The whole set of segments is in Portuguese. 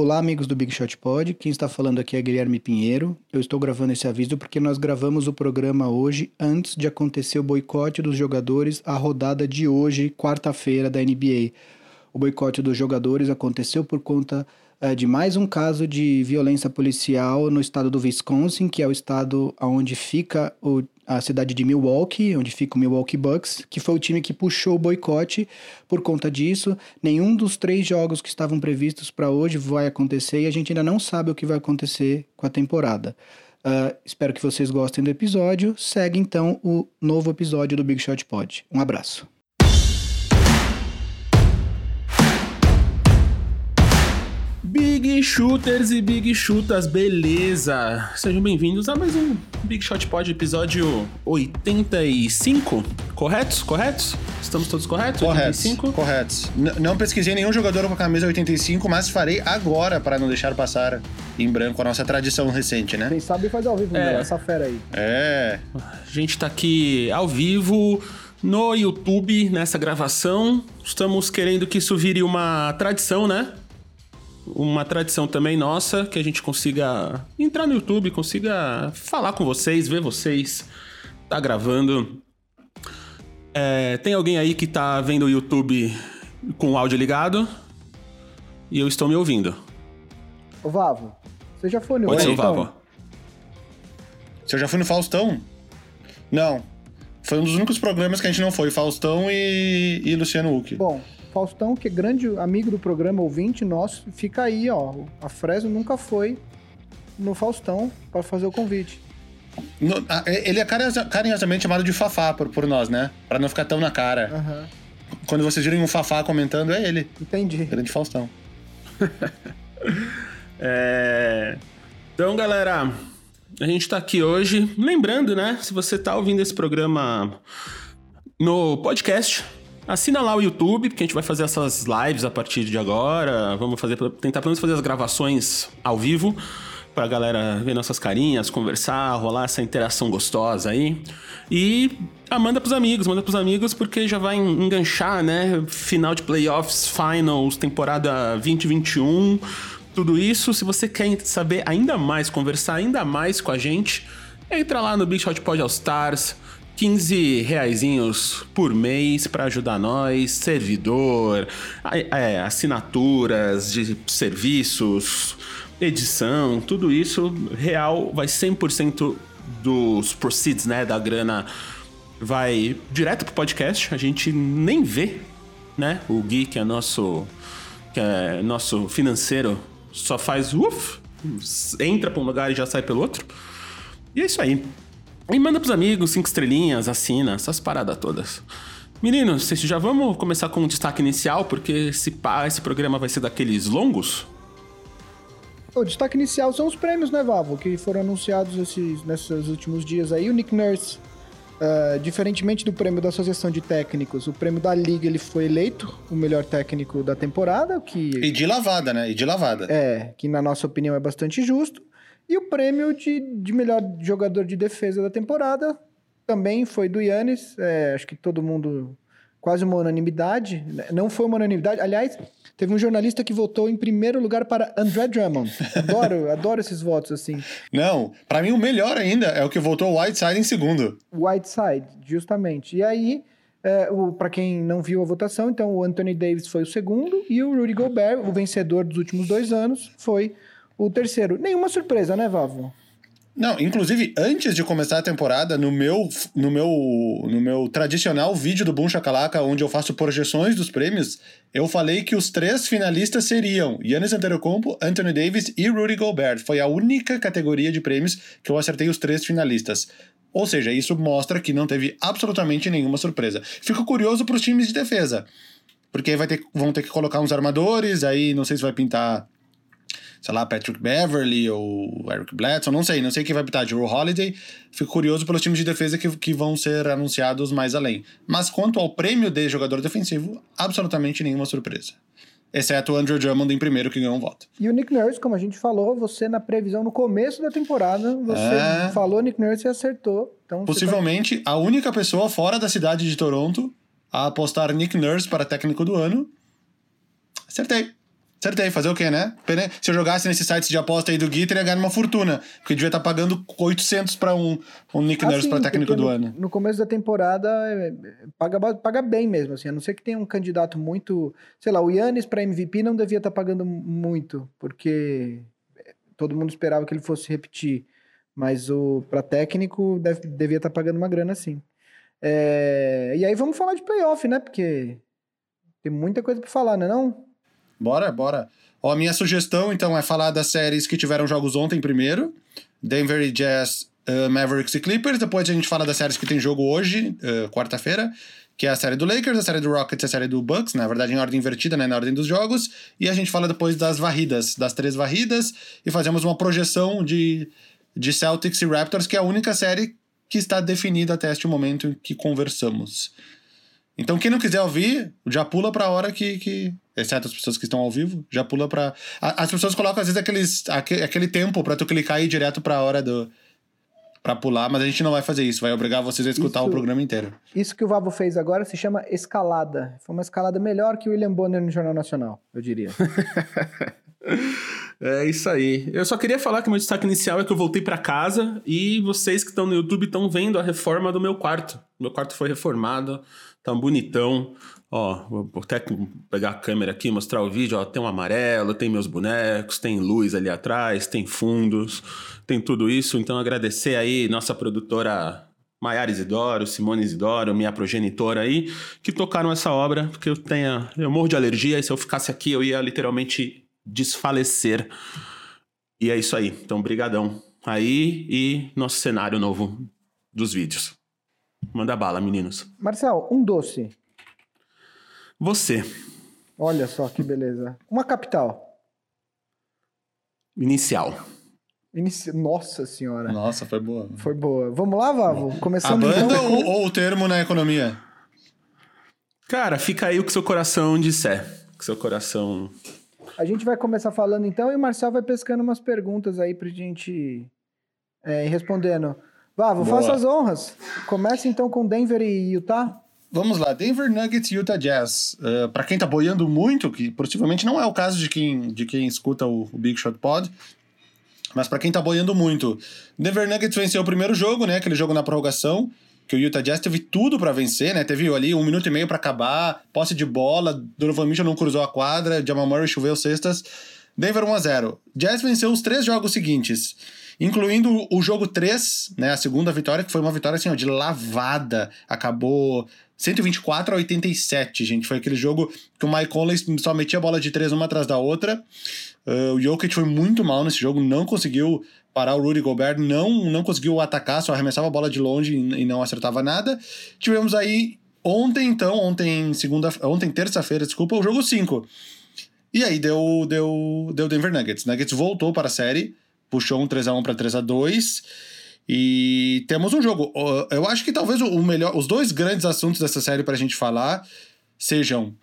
Olá, amigos do Big Shot Pod. Quem está falando aqui é Guilherme Pinheiro. Eu estou gravando esse aviso porque nós gravamos o programa hoje antes de acontecer o boicote dos jogadores à rodada de hoje, quarta-feira, da NBA. O boicote dos jogadores aconteceu por conta uh, de mais um caso de violência policial no estado do Wisconsin, que é o estado onde fica o a cidade de Milwaukee, onde fica o Milwaukee Bucks, que foi o time que puxou o boicote por conta disso. Nenhum dos três jogos que estavam previstos para hoje vai acontecer e a gente ainda não sabe o que vai acontecer com a temporada. Uh, espero que vocês gostem do episódio. Segue então o novo episódio do Big Shot Pod. Um abraço. Big Shooters e Big Chutas, beleza? Sejam bem-vindos a mais um Big Shot Pod, episódio 85. Corretos? Corretos? Estamos todos corretos? Corretos. 85? Corretos. N não pesquisei nenhum jogador com a camisa 85, mas farei agora para não deixar passar em branco a nossa tradição recente, né? Quem sabe faz ao vivo, é. Meu, essa fera aí. É. A gente tá aqui ao vivo no YouTube nessa gravação. Estamos querendo que isso vire uma tradição, né? Uma tradição também nossa, que a gente consiga entrar no YouTube, consiga falar com vocês, ver vocês, tá gravando. É, tem alguém aí que tá vendo o YouTube com o áudio ligado e eu estou me ouvindo. Ô Vavo, você já foi no Pode ser o Vavo. Você já foi no Faustão? Não. Foi um dos únicos programas que a gente não foi, Faustão e, e Luciano Huck. Bom, Faustão, que é grande amigo do programa, ouvinte nosso, fica aí, ó. A Fresno nunca foi no Faustão para fazer o convite. No, ele é carinhosamente chamado de Fafá por, por nós, né? Para não ficar tão na cara. Uhum. Quando vocês virem um Fafá comentando, é ele. Entendi. Grande Faustão. é... Então, galera, a gente tá aqui hoje. Lembrando, né? Se você tá ouvindo esse programa no podcast, Assina lá o YouTube, porque a gente vai fazer essas lives a partir de agora. Vamos fazer, tentar pelo menos fazer as gravações ao vivo pra galera ver nossas carinhas, conversar, rolar essa interação gostosa aí. E ah, manda pros amigos, manda pros amigos, porque já vai enganchar, né? Final de playoffs, finals, temporada 2021, tudo isso. Se você quer saber ainda mais, conversar ainda mais com a gente, entra lá no Big Shot Pod All Stars 15 reaisinhos por mês para ajudar nós, servidor, é, assinaturas de serviços, edição, tudo isso real vai 100% dos proceeds, né, da grana vai direto pro podcast, a gente nem vê, né? O Gui, que é nosso que é nosso financeiro, só faz uff, entra para um lugar e já sai pelo outro. E é isso aí. E manda pros amigos, cinco estrelinhas, assina, essas paradas todas. Meninos, vocês já vamos começar com um destaque inicial, porque esse, pá, esse programa vai ser daqueles longos? O destaque inicial são os prêmios, né, Vavo? Que foram anunciados esses, nesses últimos dias aí. O Nick Nurse, uh, diferentemente do prêmio da Associação de Técnicos, o prêmio da Liga ele foi eleito o melhor técnico da temporada. Que... E de lavada, né? E de lavada. É, que na nossa opinião é bastante justo. E o prêmio de, de melhor jogador de defesa da temporada também foi do Yannis. É, acho que todo mundo. Quase uma unanimidade. Não foi uma unanimidade. Aliás, teve um jornalista que votou em primeiro lugar para André Drummond. Adoro, adoro esses votos assim. Não, para mim o melhor ainda é o que votou Whiteside em segundo. Whiteside, justamente. E aí, é, para quem não viu a votação, então o Anthony Davis foi o segundo e o Rudy Gobert, o vencedor dos últimos dois anos, foi o terceiro. Nenhuma surpresa, né, Vavo? Não, inclusive, antes de começar a temporada, no meu, no meu, no meu tradicional vídeo do Boom Chacalaca, onde eu faço projeções dos prêmios, eu falei que os três finalistas seriam Yannis Antetokounmpo, Anthony Davis e Rudy Gobert. Foi a única categoria de prêmios que eu acertei os três finalistas. Ou seja, isso mostra que não teve absolutamente nenhuma surpresa. Fico curioso para os times de defesa, porque vai ter, vão ter que colocar uns armadores, aí não sei se vai pintar sei lá, Patrick Beverly ou Eric Bledsoe, não sei, não sei quem vai pitar, Drew Holiday. Fico curioso pelos times de defesa que, que vão ser anunciados mais além. Mas quanto ao prêmio de jogador defensivo, absolutamente nenhuma surpresa. Exceto o Andrew Drummond em primeiro, que ganhou um voto. E o Nick Nurse, como a gente falou, você na previsão no começo da temporada, você é... falou Nick Nurse e acertou. Então Possivelmente tá... a única pessoa fora da cidade de Toronto a apostar Nick Nurse para técnico do ano. Acertei. Acertei, fazer o quê, né? Se eu jogasse nesses sites de aposta aí do Gui, teria ganhado uma fortuna. Porque devia estar tá pagando 800 para um, um Nick ah, Nurse para técnico do no, ano. No começo da temporada, é, paga, paga bem mesmo, assim. A não ser que tenha um candidato muito... Sei lá, o Yannis para MVP não devia estar tá pagando muito, porque todo mundo esperava que ele fosse repetir. Mas o para técnico deve, devia estar tá pagando uma grana, sim. É, e aí vamos falar de playoff, né? Porque tem muita coisa para falar, não é não? Bora, bora. Ó, minha sugestão, então, é falar das séries que tiveram jogos ontem primeiro. Denver e Jazz, uh, Mavericks e Clippers. Depois a gente fala das séries que tem jogo hoje, uh, quarta-feira. Que é a série do Lakers, a série do Rockets e a série do Bucks. Na verdade, em ordem invertida, né? Na ordem dos jogos. E a gente fala depois das varridas, das três varridas. E fazemos uma projeção de, de Celtics e Raptors, que é a única série que está definida até este momento em que conversamos. Então, quem não quiser ouvir, já pula para a hora que, que. Exceto as pessoas que estão ao vivo, já pula para. As pessoas colocam, às vezes, aqueles, aquele tempo para tu clicar e ir direto para a hora do. Pra pular, mas a gente não vai fazer isso, vai obrigar vocês a escutar isso, o programa inteiro. Isso que o Vavo fez agora se chama escalada. Foi uma escalada melhor que o William Bonner no Jornal Nacional, eu diria. É isso aí. Eu só queria falar que meu destaque inicial é que eu voltei para casa e vocês que estão no YouTube estão vendo a reforma do meu quarto. Meu quarto foi reformado, tá bonitão. Ó, vou até pegar a câmera aqui, mostrar o vídeo. Ó, tem um amarelo, tem meus bonecos, tem luz ali atrás, tem fundos, tem tudo isso. Então agradecer aí nossa produtora Maiara Isidoro, Simone Isidoro, minha progenitora aí, que tocaram essa obra, porque eu tenho, eu morro de alergia e se eu ficasse aqui eu ia literalmente desfalecer. E é isso aí. Então, brigadão aí e nosso cenário novo dos vídeos. Manda bala, meninos. Marcel, um doce. Você. Olha só que beleza. Uma capital. Inicial. Inici... Nossa senhora. Nossa, foi boa. Foi boa. Vamos lá, Vavo? Começando A banda então... ou, ou o termo na economia? Cara, fica aí o que seu coração disser. O que seu coração a gente vai começar falando então e o Marcel vai pescando umas perguntas aí pra gente é, ir respondendo. Vá, vou faça as honras. Começa então com Denver e Utah. Vamos lá, Denver Nuggets e Utah Jazz. Uh, é, para quem tá boiando muito, que possivelmente não é o caso de quem, de quem escuta o, o Big Shot Pod, mas para quem tá boiando muito, Denver Nuggets venceu o primeiro jogo, né? Aquele jogo na prorrogação que o Utah Jazz teve tudo para vencer, né? Teve ali um minuto e meio para acabar, posse de bola, Donovan Mitchell não cruzou a quadra, Jamal Murray choveu cestas. Denver 1 a 0. Jazz venceu os três jogos seguintes, incluindo o jogo 3, né, a segunda vitória, que foi uma vitória assim, ó, de lavada. Acabou 124 a 87, gente. Foi aquele jogo que o Mike Conley só metia a bola de três uma atrás da outra. Uh, o Jokic foi muito mal nesse jogo, não conseguiu parar o Rudy Gobert, não, não conseguiu atacar, só arremessava a bola de longe e, e não acertava nada. Tivemos aí ontem, então, ontem segunda, ontem terça-feira, desculpa, o jogo 5. E aí deu, deu, deu Denver Nuggets. Nuggets voltou para a série, puxou um 3x1 para 3x2. E temos um jogo. Eu acho que talvez o melhor, os dois grandes assuntos dessa série para a gente falar sejam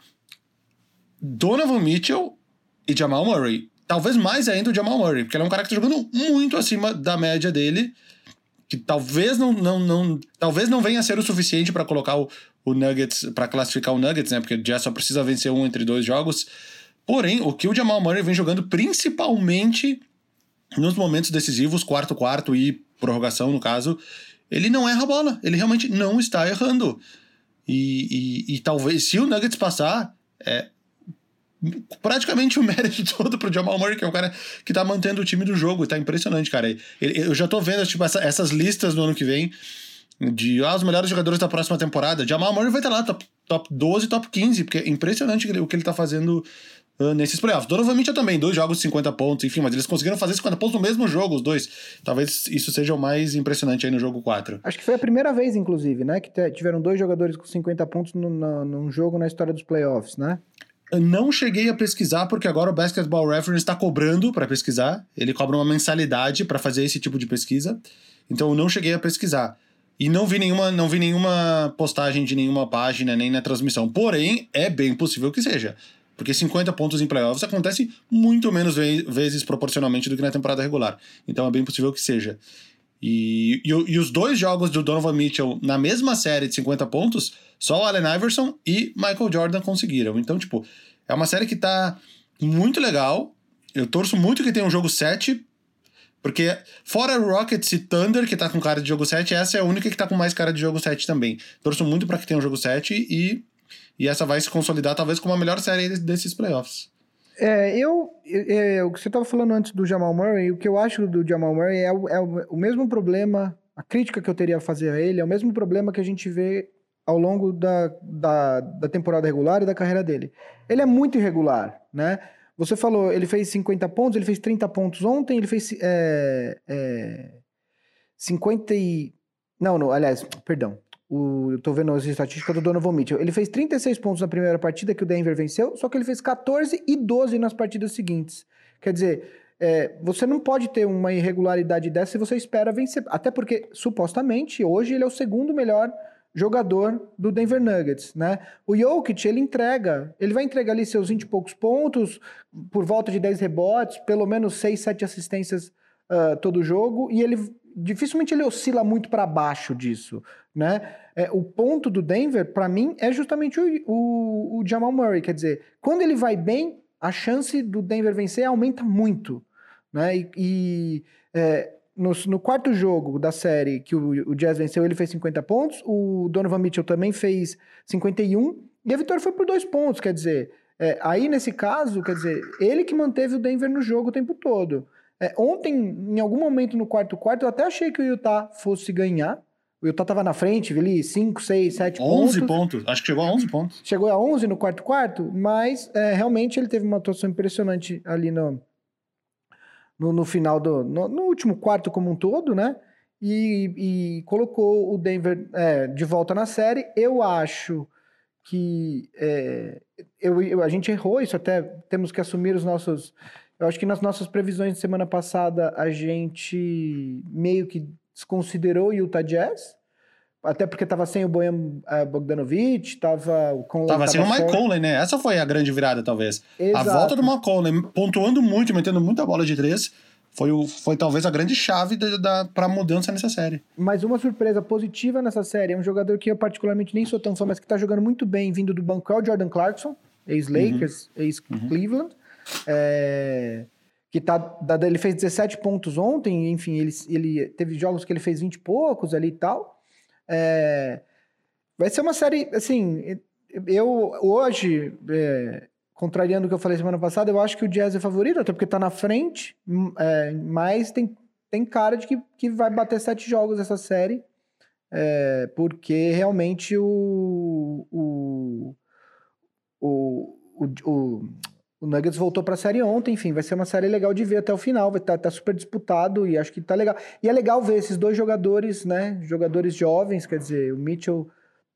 Donovan Mitchell e Jamal Murray. Talvez mais ainda o Jamal Murray, porque ele é um cara que tá jogando muito acima da média dele, que talvez não, não, não talvez não venha a ser o suficiente para colocar o, o Nuggets, para classificar o Nuggets, né? Porque o Jazz só precisa vencer um entre dois jogos. Porém, o que o Jamal Murray vem jogando principalmente nos momentos decisivos, quarto quarto e prorrogação no caso, ele não erra a bola, ele realmente não está errando. E, e, e talvez, se o Nuggets passar, é, praticamente o mérito todo pro Jamal Murray, que é um cara que tá mantendo o time do jogo. Tá impressionante, cara. Ele, eu já tô vendo tipo, essa, essas listas no ano que vem de ah, os melhores jogadores da próxima temporada. Jamal Murray vai estar tá lá, top, top 12, top 15, porque é impressionante o que ele tá fazendo uh, nesses playoffs. Donovan Mitchell também, dois jogos de 50 pontos, enfim, mas eles conseguiram fazer 50 pontos no mesmo jogo, os dois. Talvez isso seja o mais impressionante aí no jogo 4. Acho que foi a primeira vez, inclusive, né, que tiveram dois jogadores com 50 pontos no, no, num jogo na história dos playoffs, né? Eu não cheguei a pesquisar, porque agora o Basketball Reference está cobrando para pesquisar. Ele cobra uma mensalidade para fazer esse tipo de pesquisa. Então eu não cheguei a pesquisar. E não vi nenhuma, não vi nenhuma postagem de nenhuma página, nem na transmissão. Porém, é bem possível que seja. Porque 50 pontos em playoffs acontece muito menos vezes proporcionalmente do que na temporada regular. Então é bem possível que seja. E, e, e, os dois jogos do Donovan Mitchell na mesma série de 50 pontos, só o Allen Iverson e Michael Jordan conseguiram. Então, tipo, é uma série que tá muito legal. Eu torço muito que tenha um jogo 7. Porque, fora Rockets e Thunder, que tá com cara de jogo 7, essa é a única que tá com mais cara de jogo 7 também. Torço muito para que tenha um jogo 7 e, e essa vai se consolidar talvez como a melhor série desses playoffs. É, eu, é, o que você estava falando antes do Jamal Murray, o que eu acho do Jamal Murray é, o, é o mesmo problema, a crítica que eu teria a fazer a ele é o mesmo problema que a gente vê ao longo da, da, da temporada regular e da carreira dele. Ele é muito irregular, né? Você falou, ele fez 50 pontos, ele fez 30 pontos ontem, ele fez é, é, 50 e... Não, não, aliás, perdão. O, tô vendo as estatísticas do Donovan Mitchell. Ele fez 36 pontos na primeira partida que o Denver venceu, só que ele fez 14 e 12 nas partidas seguintes. Quer dizer, é, você não pode ter uma irregularidade dessa se você espera vencer. Até porque, supostamente, hoje ele é o segundo melhor jogador do Denver Nuggets, né? O Jokic, ele entrega, ele vai entregar ali seus 20 e poucos pontos, por volta de 10 rebotes, pelo menos 6, 7 assistências uh, todo jogo, e ele dificilmente ele oscila muito para baixo disso, né? É, o ponto do Denver, para mim, é justamente o, o, o Jamal Murray, quer dizer, quando ele vai bem, a chance do Denver vencer aumenta muito, né? E, e é, no, no, quarto jogo da série que o, o, Jazz venceu, ele fez 50 pontos, o Donovan Mitchell também fez 51, e a vitória foi por dois pontos, quer dizer, é, aí nesse caso, quer dizer, ele que manteve o Denver no jogo o tempo todo. É, ontem, em algum momento no quarto quarto, eu até achei que o Utah fosse ganhar, o Utah tava na frente, ali 5, 6, 7 pontos. 11 pontos, acho que chegou a 11 pontos. Chegou a 11 no quarto quarto, mas é, realmente ele teve uma atuação impressionante ali no, no, no final do. No, no, último quarto como um todo, né? E, e colocou o Denver é, de volta na série. Eu acho que é, eu, eu, a gente errou isso, até temos que assumir os nossos. Eu acho que nas nossas previsões de semana passada a gente meio que desconsiderou o Utah Jazz. Até porque tava sem o Bojan uh, Bogdanovic, tava com Tava sem o Mike Conley, né? Essa foi a grande virada, talvez. Exato. A volta do Mike Conley, pontuando muito, metendo muita bola de três, foi, o, foi talvez a grande chave da, da, pra mudança nessa série. Mas uma surpresa positiva nessa série é um jogador que eu particularmente nem sou tão fã, mas que tá jogando muito bem, vindo do banco, é o Jordan Clarkson, ex-Lakers, uhum. ex-Cleveland. Uhum. É que tá, ele fez 17 pontos ontem, enfim, ele, ele teve jogos que ele fez 20 e poucos ali e tal. É, vai ser uma série, assim, eu hoje, é, contrariando o que eu falei semana passada, eu acho que o Jazz é favorito, até porque tá na frente, hum, é, mas tem, tem cara de que, que vai bater sete jogos essa série, é, porque realmente o, o, o, o, o o Nuggets voltou para a série ontem, enfim, vai ser uma série legal de ver até o final, vai estar tá, tá super disputado e acho que tá legal. E é legal ver esses dois jogadores, né, jogadores jovens, quer dizer, o Mitchell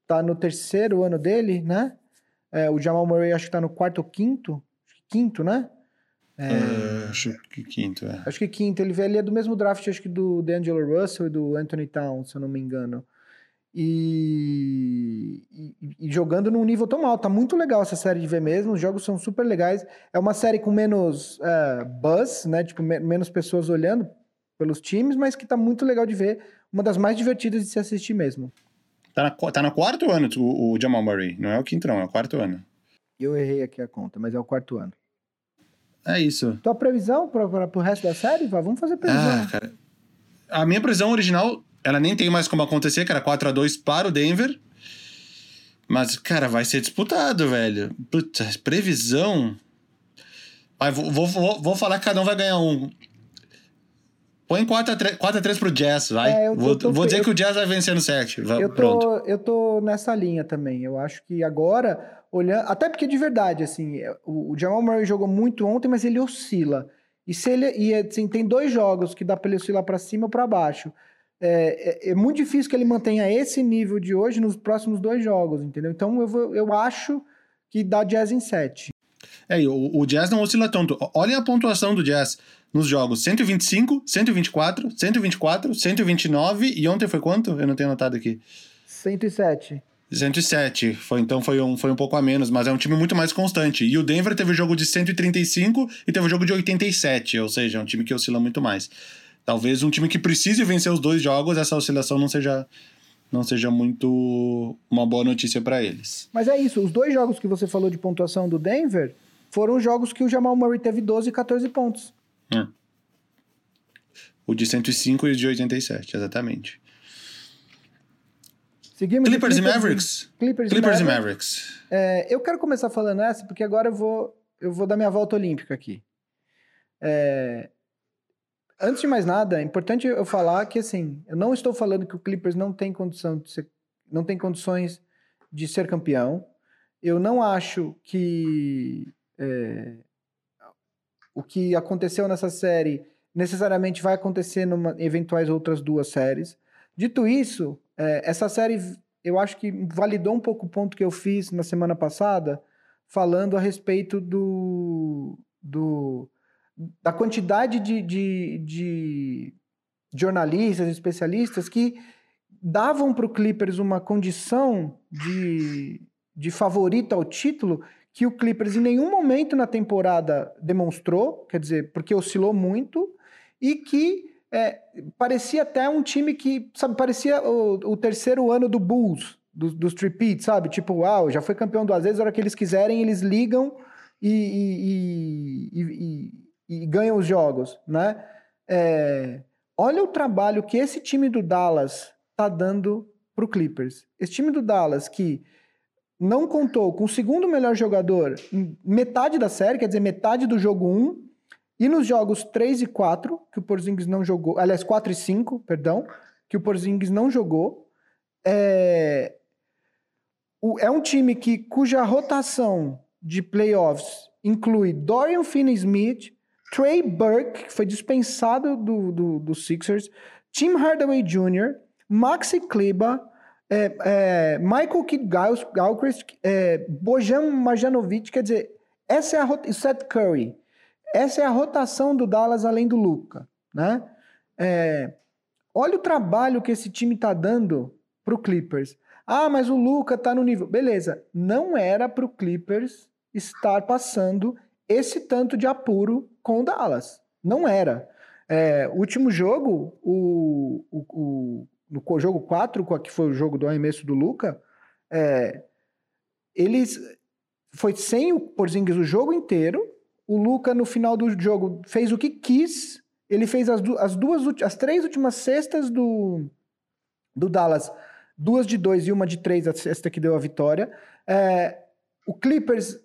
tá no terceiro ano dele, né? É, o Jamal Murray acho que tá no quarto ou quinto, quinto, né? É, uh, acho que quinto, é. Acho que quinto, ele, ele é do mesmo draft, acho que do D'Angelo Russell e do Anthony Towns, se eu não me engano. E, e, e, jogando num nível tão alto. Tá muito legal essa série de ver mesmo. Os jogos são super legais. É uma série com menos uh, buzz, né? Tipo, me menos pessoas olhando pelos times, mas que tá muito legal de ver. Uma das mais divertidas de se assistir mesmo. Tá, na, tá no quarto ano o, o Jamal Murray. Não é o quinto, não. É o quarto ano. Eu errei aqui a conta, mas é o quarto ano. É isso. Tua previsão para pro resto da série? Vamos fazer previsão. Ah, cara. A minha previsão original ela nem tem mais como acontecer, que era 4 a 2 para o Denver. Mas, cara, vai ser disputado, velho. Puta, previsão. Vai, vou, vou, vou falar que cada um vai ganhar um. Põe 4x3, 4x3 pro Jazz, vai. É, vou, tô, vou dizer eu, que o Jazz vai vencer no set. Vai, eu, tô, eu tô nessa linha também. Eu acho que agora, olhando. Até porque de verdade, assim, o, o Jamal Murray jogou muito ontem, mas ele oscila. E se ele. E assim, tem dois jogos que dá pra ele oscilar pra cima ou pra baixo é, é, é, muito difícil que ele mantenha esse nível de hoje nos próximos dois jogos, entendeu? Então eu, vou, eu acho que dá Jazz em 7. É, o, o Jazz não oscila tanto. Olhem a pontuação do Jazz nos jogos: 125, 124, 124, 129 e ontem foi quanto? Eu não tenho anotado aqui. 107. 107, foi, então foi um, foi um pouco a menos, mas é um time muito mais constante. E o Denver teve jogo de 135 e teve jogo de 87, ou seja, é um time que oscila muito mais. Talvez um time que precise vencer os dois jogos, essa oscilação não seja não seja muito uma boa notícia para eles. Mas é isso, os dois jogos que você falou de pontuação do Denver, foram jogos que o Jamal Murray teve 12 e 14 pontos. É. O de 105 e o de 87, exatamente. Seguimos Clippers, de e Mavericks. Clippers, Clippers e Mavericks. Mavericks. É, eu quero começar falando essa, porque agora eu vou, eu vou dar minha volta olímpica aqui. É, antes de mais nada, é importante eu falar que, assim, eu não estou falando que o Clippers não tem condição de ser, não tem condições de ser campeão. Eu não acho que é, o que aconteceu nessa série necessariamente vai acontecer em eventuais outras duas séries. Dito isso, é, essa série eu acho que validou um pouco o ponto que eu fiz na semana passada, falando a respeito do, do da quantidade de, de, de jornalistas, especialistas que davam para o Clippers uma condição de, de favorito ao título que o Clippers em nenhum momento na temporada demonstrou, quer dizer, porque oscilou muito, e que é, parecia até um time que, sabe, parecia o, o terceiro ano do Bulls, dos, dos Tripeats, sabe? Tipo, uau, já foi campeão duas vezes, a hora que eles quiserem, eles ligam e, e, e, e ganham os jogos, né? É, olha o trabalho que esse time do Dallas tá dando pro Clippers. Esse time do Dallas que não contou com o segundo melhor jogador metade da série, quer dizer, metade do jogo 1, e nos jogos 3 e 4, que o Porzingis não jogou, aliás, 4 e 5, perdão, que o Porzingis não jogou, é, o, é um time que, cuja rotação de playoffs inclui Dorian Finney-Smith, Trey Burke, que foi dispensado do, do, do Sixers, Tim Hardaway Jr., Maxi Kleber, é, é, Michael Kidd Gilchrist, é, Bojan Marjanovic, quer dizer, essa é a Seth Curry, essa é a rotação do Dallas além do Luca, né? É, olha o trabalho que esse time está dando para o Clippers. Ah, mas o Luca está no nível. Beleza, não era para o Clippers estar passando esse tanto de apuro com o Dallas. Não era. É, último jogo, o, o, o no jogo 4, que foi o jogo do arremesso do Luca, é, eles foi sem o Porzingis o jogo inteiro. O Luca no final do jogo fez o que quis. Ele fez as, du as duas as três últimas cestas do do Dallas, duas de dois e uma de três, a cesta que deu a vitória. É, o Clippers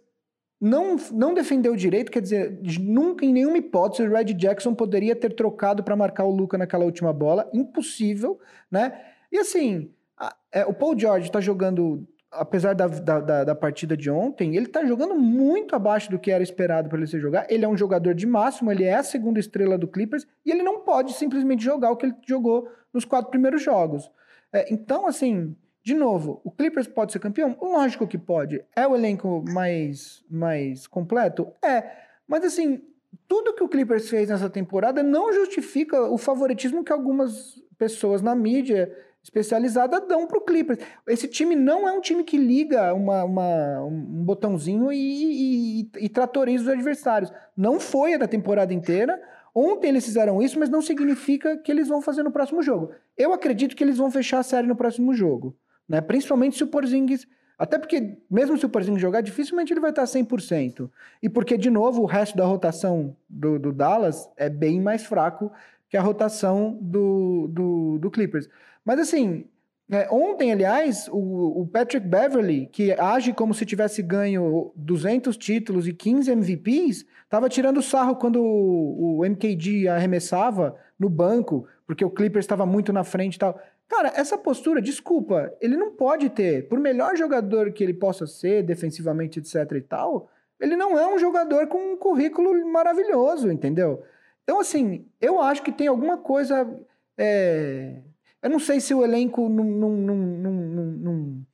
não, não defendeu direito, quer dizer, nunca, em nenhuma hipótese, o Red Jackson poderia ter trocado para marcar o Luca naquela última bola. Impossível, né? E assim, a, é, o Paul George está jogando, apesar da, da, da, partida de ontem, ele está jogando muito abaixo do que era esperado para ele se jogar. Ele é um jogador de máximo, ele é a segunda estrela do Clippers e ele não pode simplesmente jogar o que ele jogou nos quatro primeiros jogos. É, então, assim, de novo, o Clippers pode ser campeão? Lógico que pode. É o elenco mais, mais completo? É. Mas assim, tudo que o Clippers fez nessa temporada não justifica o favoritismo que algumas pessoas na mídia especializada dão para o Clippers. Esse time não é um time que liga uma, uma um botãozinho e, e, e tratoriza os adversários. Não foi a da temporada inteira. Ontem eles fizeram isso, mas não significa que eles vão fazer no próximo jogo. Eu acredito que eles vão fechar a série no próximo jogo né? Principalmente se o Porzingis, até porque mesmo se o Porzingis jogar, dificilmente ele vai estar 100%. E porque de novo o resto da rotação do, do Dallas é bem mais fraco que a rotação do, do, do Clippers. Mas assim, é, ontem, aliás, o, o, Patrick Beverly, que age como se tivesse ganho 200 títulos e 15 MVPs, estava tirando sarro quando o, o MKG arremessava no banco, porque o Clippers estava muito na frente e tal. Cara, essa postura, desculpa, ele não pode ter, por melhor jogador que ele possa ser, defensivamente, etc e tal, ele não é um jogador com um currículo maravilhoso, entendeu? Então, assim, eu acho que tem alguma coisa. É... Eu não sei se o elenco não, não, não, não, não,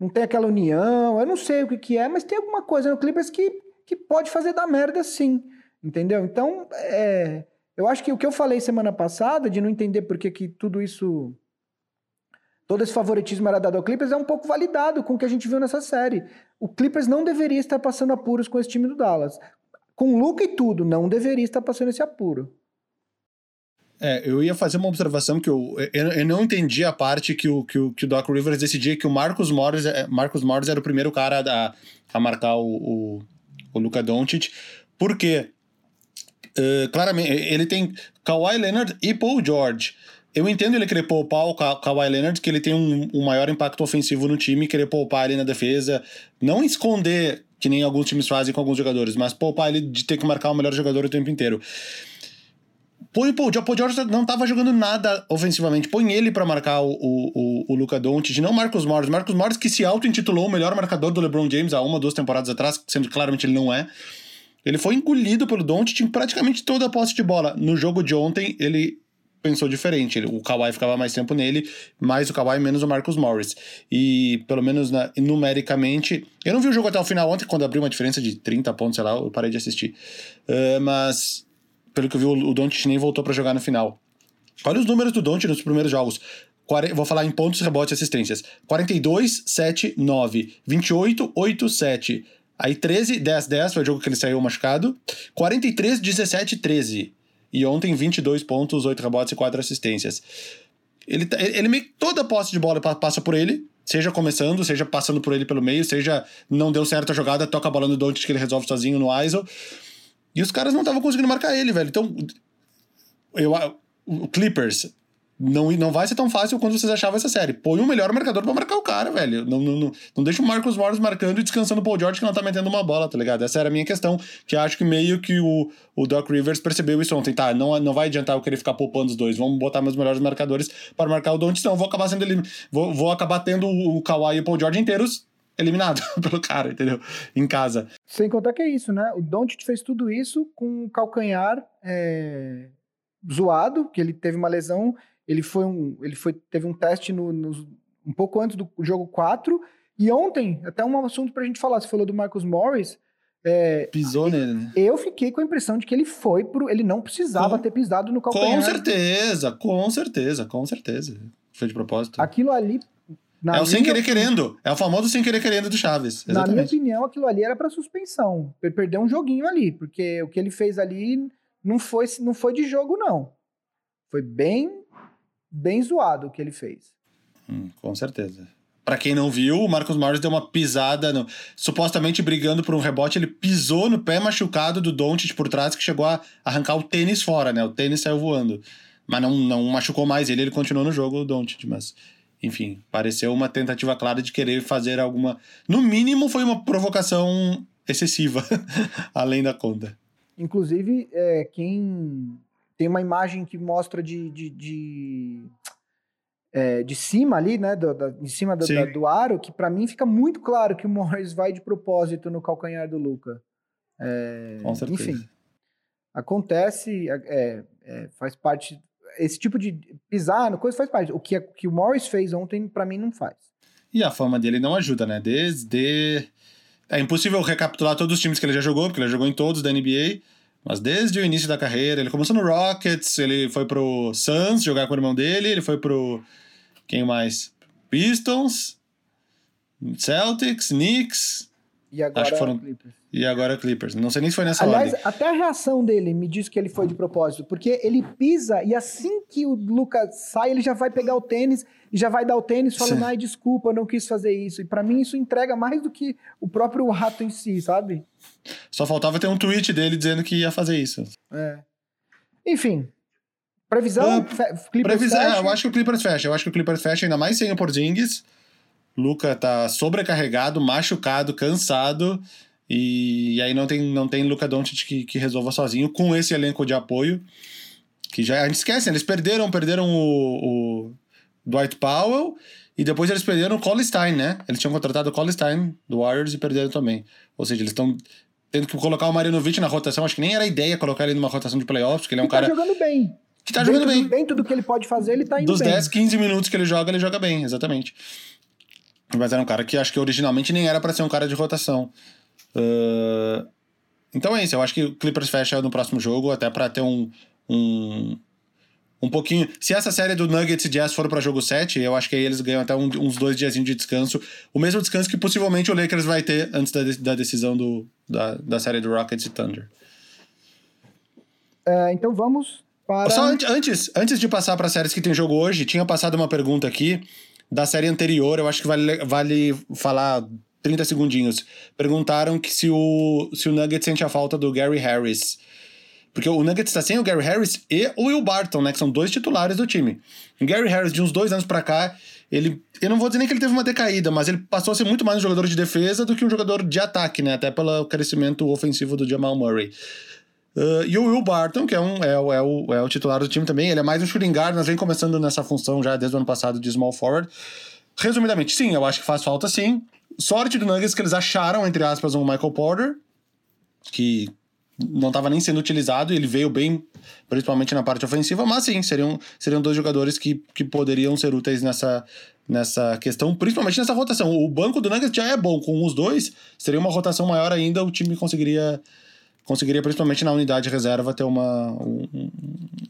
não tem aquela união, eu não sei o que, que é, mas tem alguma coisa no Clippers que, que pode fazer dar merda sim, entendeu? Então, é... eu acho que o que eu falei semana passada, de não entender por que, que tudo isso todo esse favoritismo era dado ao Clippers é um pouco validado com o que a gente viu nessa série. O Clippers não deveria estar passando apuros com esse time do Dallas. Com o Luca e tudo, não deveria estar passando esse apuro. É, eu ia fazer uma observação que eu, eu, eu, não entendi a parte que o, que o, que o Doc Rivers decidia que o Marcos Morris, é, Marcos Morris era o primeiro cara a, a marcar o, o, o Luka Doncic, porque uh, claramente ele tem Kawhi Leonard e Paul George. Eu entendo ele querer poupar o Ka Kawhi Leonard, que ele tem um, um maior impacto ofensivo no time, querer poupar ele na defesa, não esconder que nem alguns times fazem com alguns jogadores, mas poupar ele de ter que marcar o melhor jogador o tempo inteiro. Põe o Paul, Paul George não estava jogando nada ofensivamente. Põe ele para marcar o, o, o Luca Doncic, não Marcos Morris. Marcos Morris que se auto-intitulou o melhor marcador do LeBron James há uma, duas temporadas atrás, sendo que claramente ele não é. Ele foi engolido pelo Doncic em praticamente toda a posse de bola. No jogo de ontem, ele pensou diferente. O Kawhi ficava mais tempo nele, mais o Kawhi, menos o Marcus Morris. E, pelo menos na, numericamente... Eu não vi o jogo até o final ontem, quando abriu uma diferença de 30 pontos, sei lá, eu parei de assistir. Uh, mas pelo que eu vi, o Doncic nem voltou para jogar no final. Olha os números do Doncic nos primeiros jogos. Vou falar em pontos, rebotes e assistências. 42, 7, 9. 28, 8, 7. Aí 13, 10, 10 foi o jogo que ele saiu machucado. 43, 17, 13. E ontem 22 pontos, 8 rebotes e 4 assistências. Ele, tá, ele meio que toda posse de bola passa por ele, seja começando, seja passando por ele pelo meio, seja não deu certo a jogada, toca a bola no Doncic que ele resolve sozinho no ISO. E os caras não estavam conseguindo marcar ele, velho. Então, eu, o Clippers não, não vai ser tão fácil quanto vocês achavam essa série. Põe o melhor marcador para marcar o cara, velho. Não, não, não, não deixa o Marcos Morris marcando e descansando o Paul George que não tá metendo uma bola, tá ligado? Essa era a minha questão, que acho que meio que o, o Doc Rivers percebeu isso ontem. Tá, não, não vai adiantar eu querer ficar poupando os dois. Vamos botar meus melhores marcadores para marcar o Don't. Não, vou acabar sendo ele, vou, vou acabar tendo o Kawhi e o Paul George inteiros eliminado pelo cara, entendeu? Em casa. Sem contar que é isso, né? O Doncic fez tudo isso com o calcanhar é, zoado, que ele teve uma lesão, ele foi um, ele foi teve um teste no, no, um pouco antes do jogo 4, e ontem, até um assunto pra gente falar, você falou do Marcus Morris, é, Pisou nele, né? Eu fiquei com a impressão de que ele foi pro. Ele não precisava com, ter pisado no calcanhar. Com certeza, com certeza, com certeza. Foi de propósito. Aquilo ali é o sem querer querendo. É o famoso sem querer querendo do Chaves. Exatamente. Na minha opinião, aquilo ali era para suspensão. Ele perdeu um joguinho ali, porque o que ele fez ali não foi, não foi de jogo, não. Foi bem, bem zoado o que ele fez. Hum, com certeza. Para quem não viu, o Marcos Morris deu uma pisada, no, supostamente brigando por um rebote, ele pisou no pé machucado do Doncic por trás, que chegou a arrancar o tênis fora, né? O tênis saiu voando. Mas não, não machucou mais ele, ele continuou no jogo, o Doncic, mas enfim, pareceu uma tentativa clara de querer fazer alguma. No mínimo, foi uma provocação excessiva, além da conta. Inclusive, é, quem tem uma imagem que mostra de, de, de, é, de cima ali, né? Do, da, de cima do, da, do aro, que para mim fica muito claro que o Morris vai de propósito no calcanhar do Luca. É, Com certeza. Enfim, acontece, é, é, faz parte esse tipo de pisar no coisa faz parte. O que, que o Morris fez ontem, para mim, não faz. E a fama dele não ajuda, né? Desde. É impossível recapitular todos os times que ele já jogou, porque ele jogou em todos da NBA. Mas desde o início da carreira, ele começou no Rockets, ele foi pro Suns jogar com o irmão dele, ele foi pro. Quem mais? Pistons, Celtics, Knicks. E agora acho que foram... Clippers. E agora Clippers. Não sei nem se foi nessa Aliás, ordem. até a reação dele me diz que ele foi de propósito, porque ele pisa e assim que o Lucas sai, ele já vai pegar o tênis e já vai dar o tênis falando, ai, desculpa, eu não quis fazer isso. E para mim isso entrega mais do que o próprio rato em si, sabe? Só faltava ter um tweet dele dizendo que ia fazer isso. É. Enfim, Previsão? Uh, Clippers previsão, fecha? eu acho que o Clippers fecha. Eu acho que o Clippers fecha ainda mais sem o Porzingis. Luca tá sobrecarregado, machucado, cansado. E aí não tem, não tem Luca Doncic que, que resolva sozinho com esse elenco de apoio. Que já a gente esquece, né? eles perderam, perderam o, o Dwight Powell e depois eles perderam o Cole Stein, né? Eles tinham contratado o Cole Stein do Warriors e perderam também. Ou seja, eles estão tendo que colocar o Marinovic na rotação. Acho que nem era ideia colocar ele numa rotação de playoffs, porque ele é um que cara. Tá jogando bem. Que tá jogando bem. Dentro do que ele pode fazer, ele tá indo Dos bem. 10, 15 minutos que ele joga, ele joga bem, exatamente. Mas era um cara que acho que originalmente nem era para ser um cara de rotação. Uh, então é isso, eu acho que o Clippers fecha no próximo jogo, até para ter um, um, um pouquinho. Se essa série do Nuggets e Jazz for para jogo 7, eu acho que aí eles ganham até um, uns dois dias de descanso. O mesmo descanso que possivelmente o Lakers vai ter antes da, da decisão do, da, da série do Rockets e Thunder. É, então vamos para. Só antes, antes de passar para séries que tem jogo hoje, tinha passado uma pergunta aqui da série anterior. Eu acho que vale, vale falar 30 segundinhos. Perguntaram que se o, se o Nuggets sente a falta do Gary Harris. Porque o Nuggets está sem o Gary Harris e o Will Barton, né? Que são dois titulares do time. O Gary Harris, de uns dois anos para cá, ele. Eu não vou dizer nem que ele teve uma decaída, mas ele passou a ser muito mais um jogador de defesa do que um jogador de ataque, né? Até pelo crescimento ofensivo do Jamal Murray. Uh, e o Will Barton, que é, um, é, é, o, é o titular do time também, ele é mais um shooting guard, nós vem começando nessa função já desde o ano passado de small forward. Resumidamente, sim, eu acho que faz falta sim. Sorte do Nuggets que eles acharam, entre aspas, um Michael Porter, que não estava nem sendo utilizado, e ele veio bem, principalmente na parte ofensiva, mas sim, seriam, seriam dois jogadores que, que poderiam ser úteis nessa, nessa questão, principalmente nessa rotação. O banco do Nuggets já é bom, com os dois, seria uma rotação maior ainda, o time conseguiria, conseguiria principalmente na unidade reserva, ter uma, um,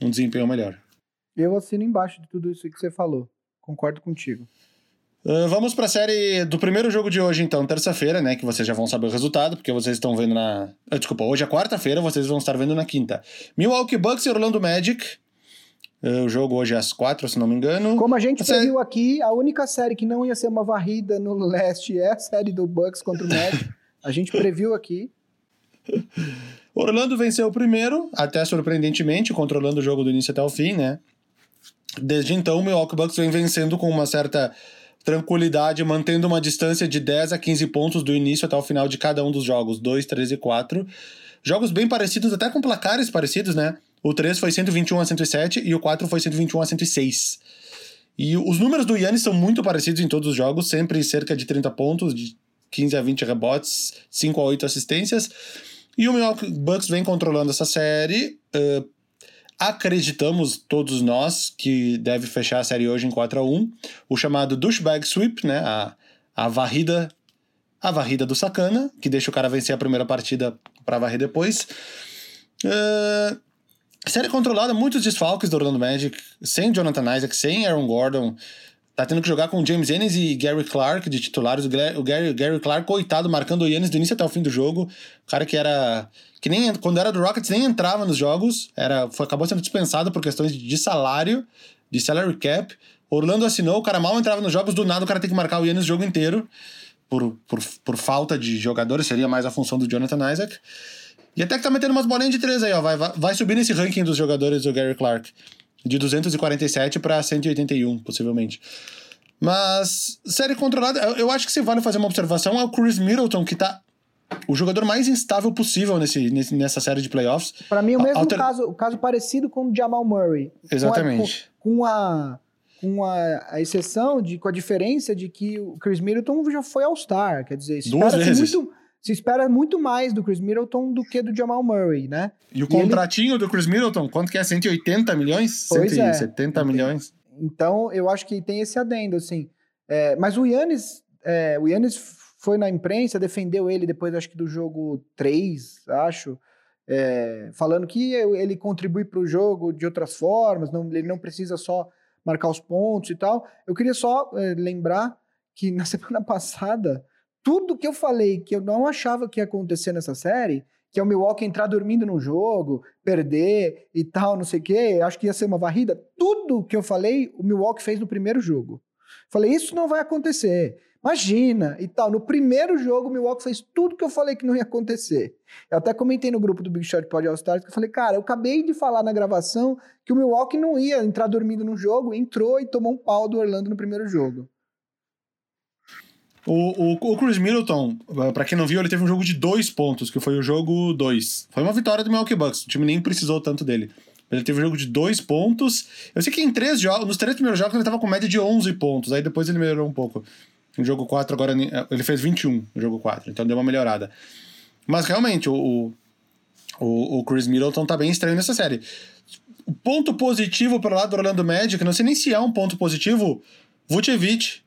um desempenho melhor. Eu assino embaixo de tudo isso que você falou, concordo contigo. Uh, vamos para a série do primeiro jogo de hoje, então, terça-feira, né? Que vocês já vão saber o resultado, porque vocês estão vendo na. Uh, desculpa, hoje é quarta-feira, vocês vão estar vendo na quinta. Milwaukee Bucks e Orlando Magic. Uh, o jogo hoje é às quatro, se não me engano. Como a gente previu aqui, a única série que não ia ser uma varrida no leste é a série do Bucks contra o Magic. a gente previu aqui. Orlando venceu o primeiro, até surpreendentemente, controlando o jogo do início até o fim, né? Desde então, o Milwaukee Bucks vem vencendo com uma certa tranquilidade, mantendo uma distância de 10 a 15 pontos do início até o final de cada um dos jogos, 2, 3 e 4. Jogos bem parecidos, até com placares parecidos, né? O 3 foi 121 a 107 e o 4 foi 121 a 106. E os números do Yannis são muito parecidos em todos os jogos, sempre cerca de 30 pontos, de 15 a 20 rebotes, 5 a 8 assistências. E o Milwaukee Bucks vem controlando essa série. Uh, acreditamos todos nós que deve fechar a série hoje em 4 a 1 o chamado douchebag sweep, né? A, a varrida a varrida do sacana, que deixa o cara vencer a primeira partida para varrer depois. Uh, série controlada, muitos desfalques do Orlando Magic, sem Jonathan Isaac, sem Aaron Gordon. Tá tendo que jogar com James Ennis e Gary Clark de titulares. O Gary, Gary Clark, coitado, marcando o Yannis do início até o fim do jogo. O cara que era que nem quando era do Rockets nem entrava nos jogos, era foi, acabou sendo dispensado por questões de salário, de salary cap. Orlando assinou, o cara mal entrava nos jogos, do nada o cara tem que marcar o Yannis o jogo inteiro, por, por, por falta de jogadores, seria mais a função do Jonathan Isaac. E até que tá metendo umas bolinhas de três aí, ó, vai, vai, vai subir nesse ranking dos jogadores do Gary Clark, de 247 para 181, possivelmente. Mas, série controlada, eu, acho que se vale fazer uma observação é o Chris Middleton, que tá o jogador mais instável possível nesse, nesse nessa série de playoffs. Para mim, o mesmo Alter... caso, o caso parecido com o Jamal Murray. Exatamente. Com a, com, com a, a, exceção, de, com a diferença de que o Chris Middleton já foi All-Star. Quer dizer, vezes. Muito, se espera muito mais do Chris Middleton do que do Jamal Murray, né? E o e contratinho ele... do Chris Middleton, quanto que é? 180 milhões? Pois 170 é. milhões? Então, eu acho que tem esse adendo, assim. É, mas o Yannis, é, o Yannis foi na imprensa, defendeu ele depois, acho que do jogo 3, acho, é, falando que ele contribui para o jogo de outras formas, não, ele não precisa só marcar os pontos e tal. Eu queria só é, lembrar que na semana passada, tudo que eu falei que eu não achava que ia acontecer nessa série, que é o Milwaukee entrar dormindo no jogo, perder e tal, não sei o quê, acho que ia ser uma varrida, tudo que eu falei, o Milwaukee fez no primeiro jogo. Falei, isso não vai acontecer. Imagina e tal. No primeiro jogo, o Milwaukee fez tudo que eu falei que não ia acontecer. Eu até comentei no grupo do Big Shot Pod All Stars que eu falei, cara, eu acabei de falar na gravação que o Milwaukee não ia entrar dormindo no jogo, entrou e tomou um pau do Orlando no primeiro jogo. O, o, o Chris Middleton, para quem não viu, ele teve um jogo de dois pontos, que foi o jogo 2. Foi uma vitória do Milwaukee Bucks, o time nem precisou tanto dele. Ele teve um jogo de dois pontos. Eu sei que em três jogos, nos três primeiros jogos ele tava com média de 11 pontos, aí depois ele melhorou um pouco. No jogo 4, agora ele fez 21 no jogo 4, então deu uma melhorada. Mas realmente, o, o, o Chris Middleton tá bem estranho nessa série. O ponto positivo para lado do Orlando Magic, não sei nem se é um ponto positivo, Vucevic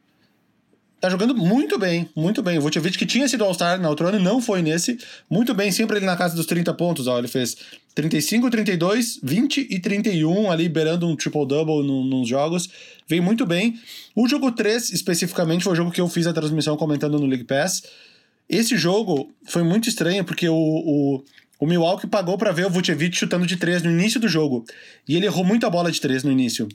tá jogando muito bem, muito bem. O Vucevic, que tinha sido All-Star na outro ano, não foi nesse. Muito bem, sempre ele na casa dos 30 pontos. Ó, ele fez 35, 32, 20 e 31, ali beirando um triple-double nos jogos. Vem muito bem. O jogo 3, especificamente, foi o jogo que eu fiz a transmissão comentando no League Pass. Esse jogo foi muito estranho, porque o, o, o Milwaukee pagou para ver o Vucevic chutando de três no início do jogo. E ele errou muita bola de três no início.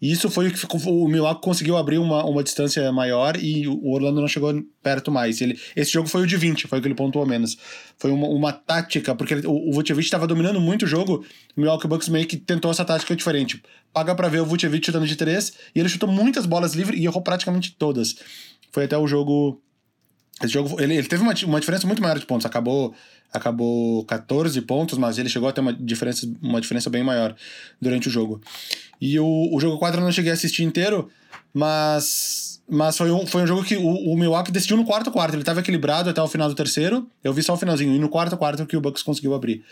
E isso foi o que ficou, o Milwaukee conseguiu abrir uma, uma distância maior e o Orlando não chegou perto mais. Ele, esse jogo foi o de 20, foi o que ele pontuou menos. Foi uma, uma tática, porque ele, o, o Vucevic estava dominando muito o jogo, o Milwaukee Bucks meio que tentou essa tática diferente. Paga para ver o Vucevic chutando de três e ele chutou muitas bolas livres e errou praticamente todas. Foi até o jogo esse jogo, ele, ele teve uma, uma diferença muito maior de pontos. Acabou acabou 14 pontos, mas ele chegou a ter uma diferença, uma diferença bem maior durante o jogo. E o, o jogo 4 eu não cheguei a assistir inteiro, mas, mas foi, um, foi um jogo que o, o Milwaukee decidiu no quarto quarto. Ele estava equilibrado até o final do terceiro, eu vi só o finalzinho, e no quarto quarto que o Bucks conseguiu abrir.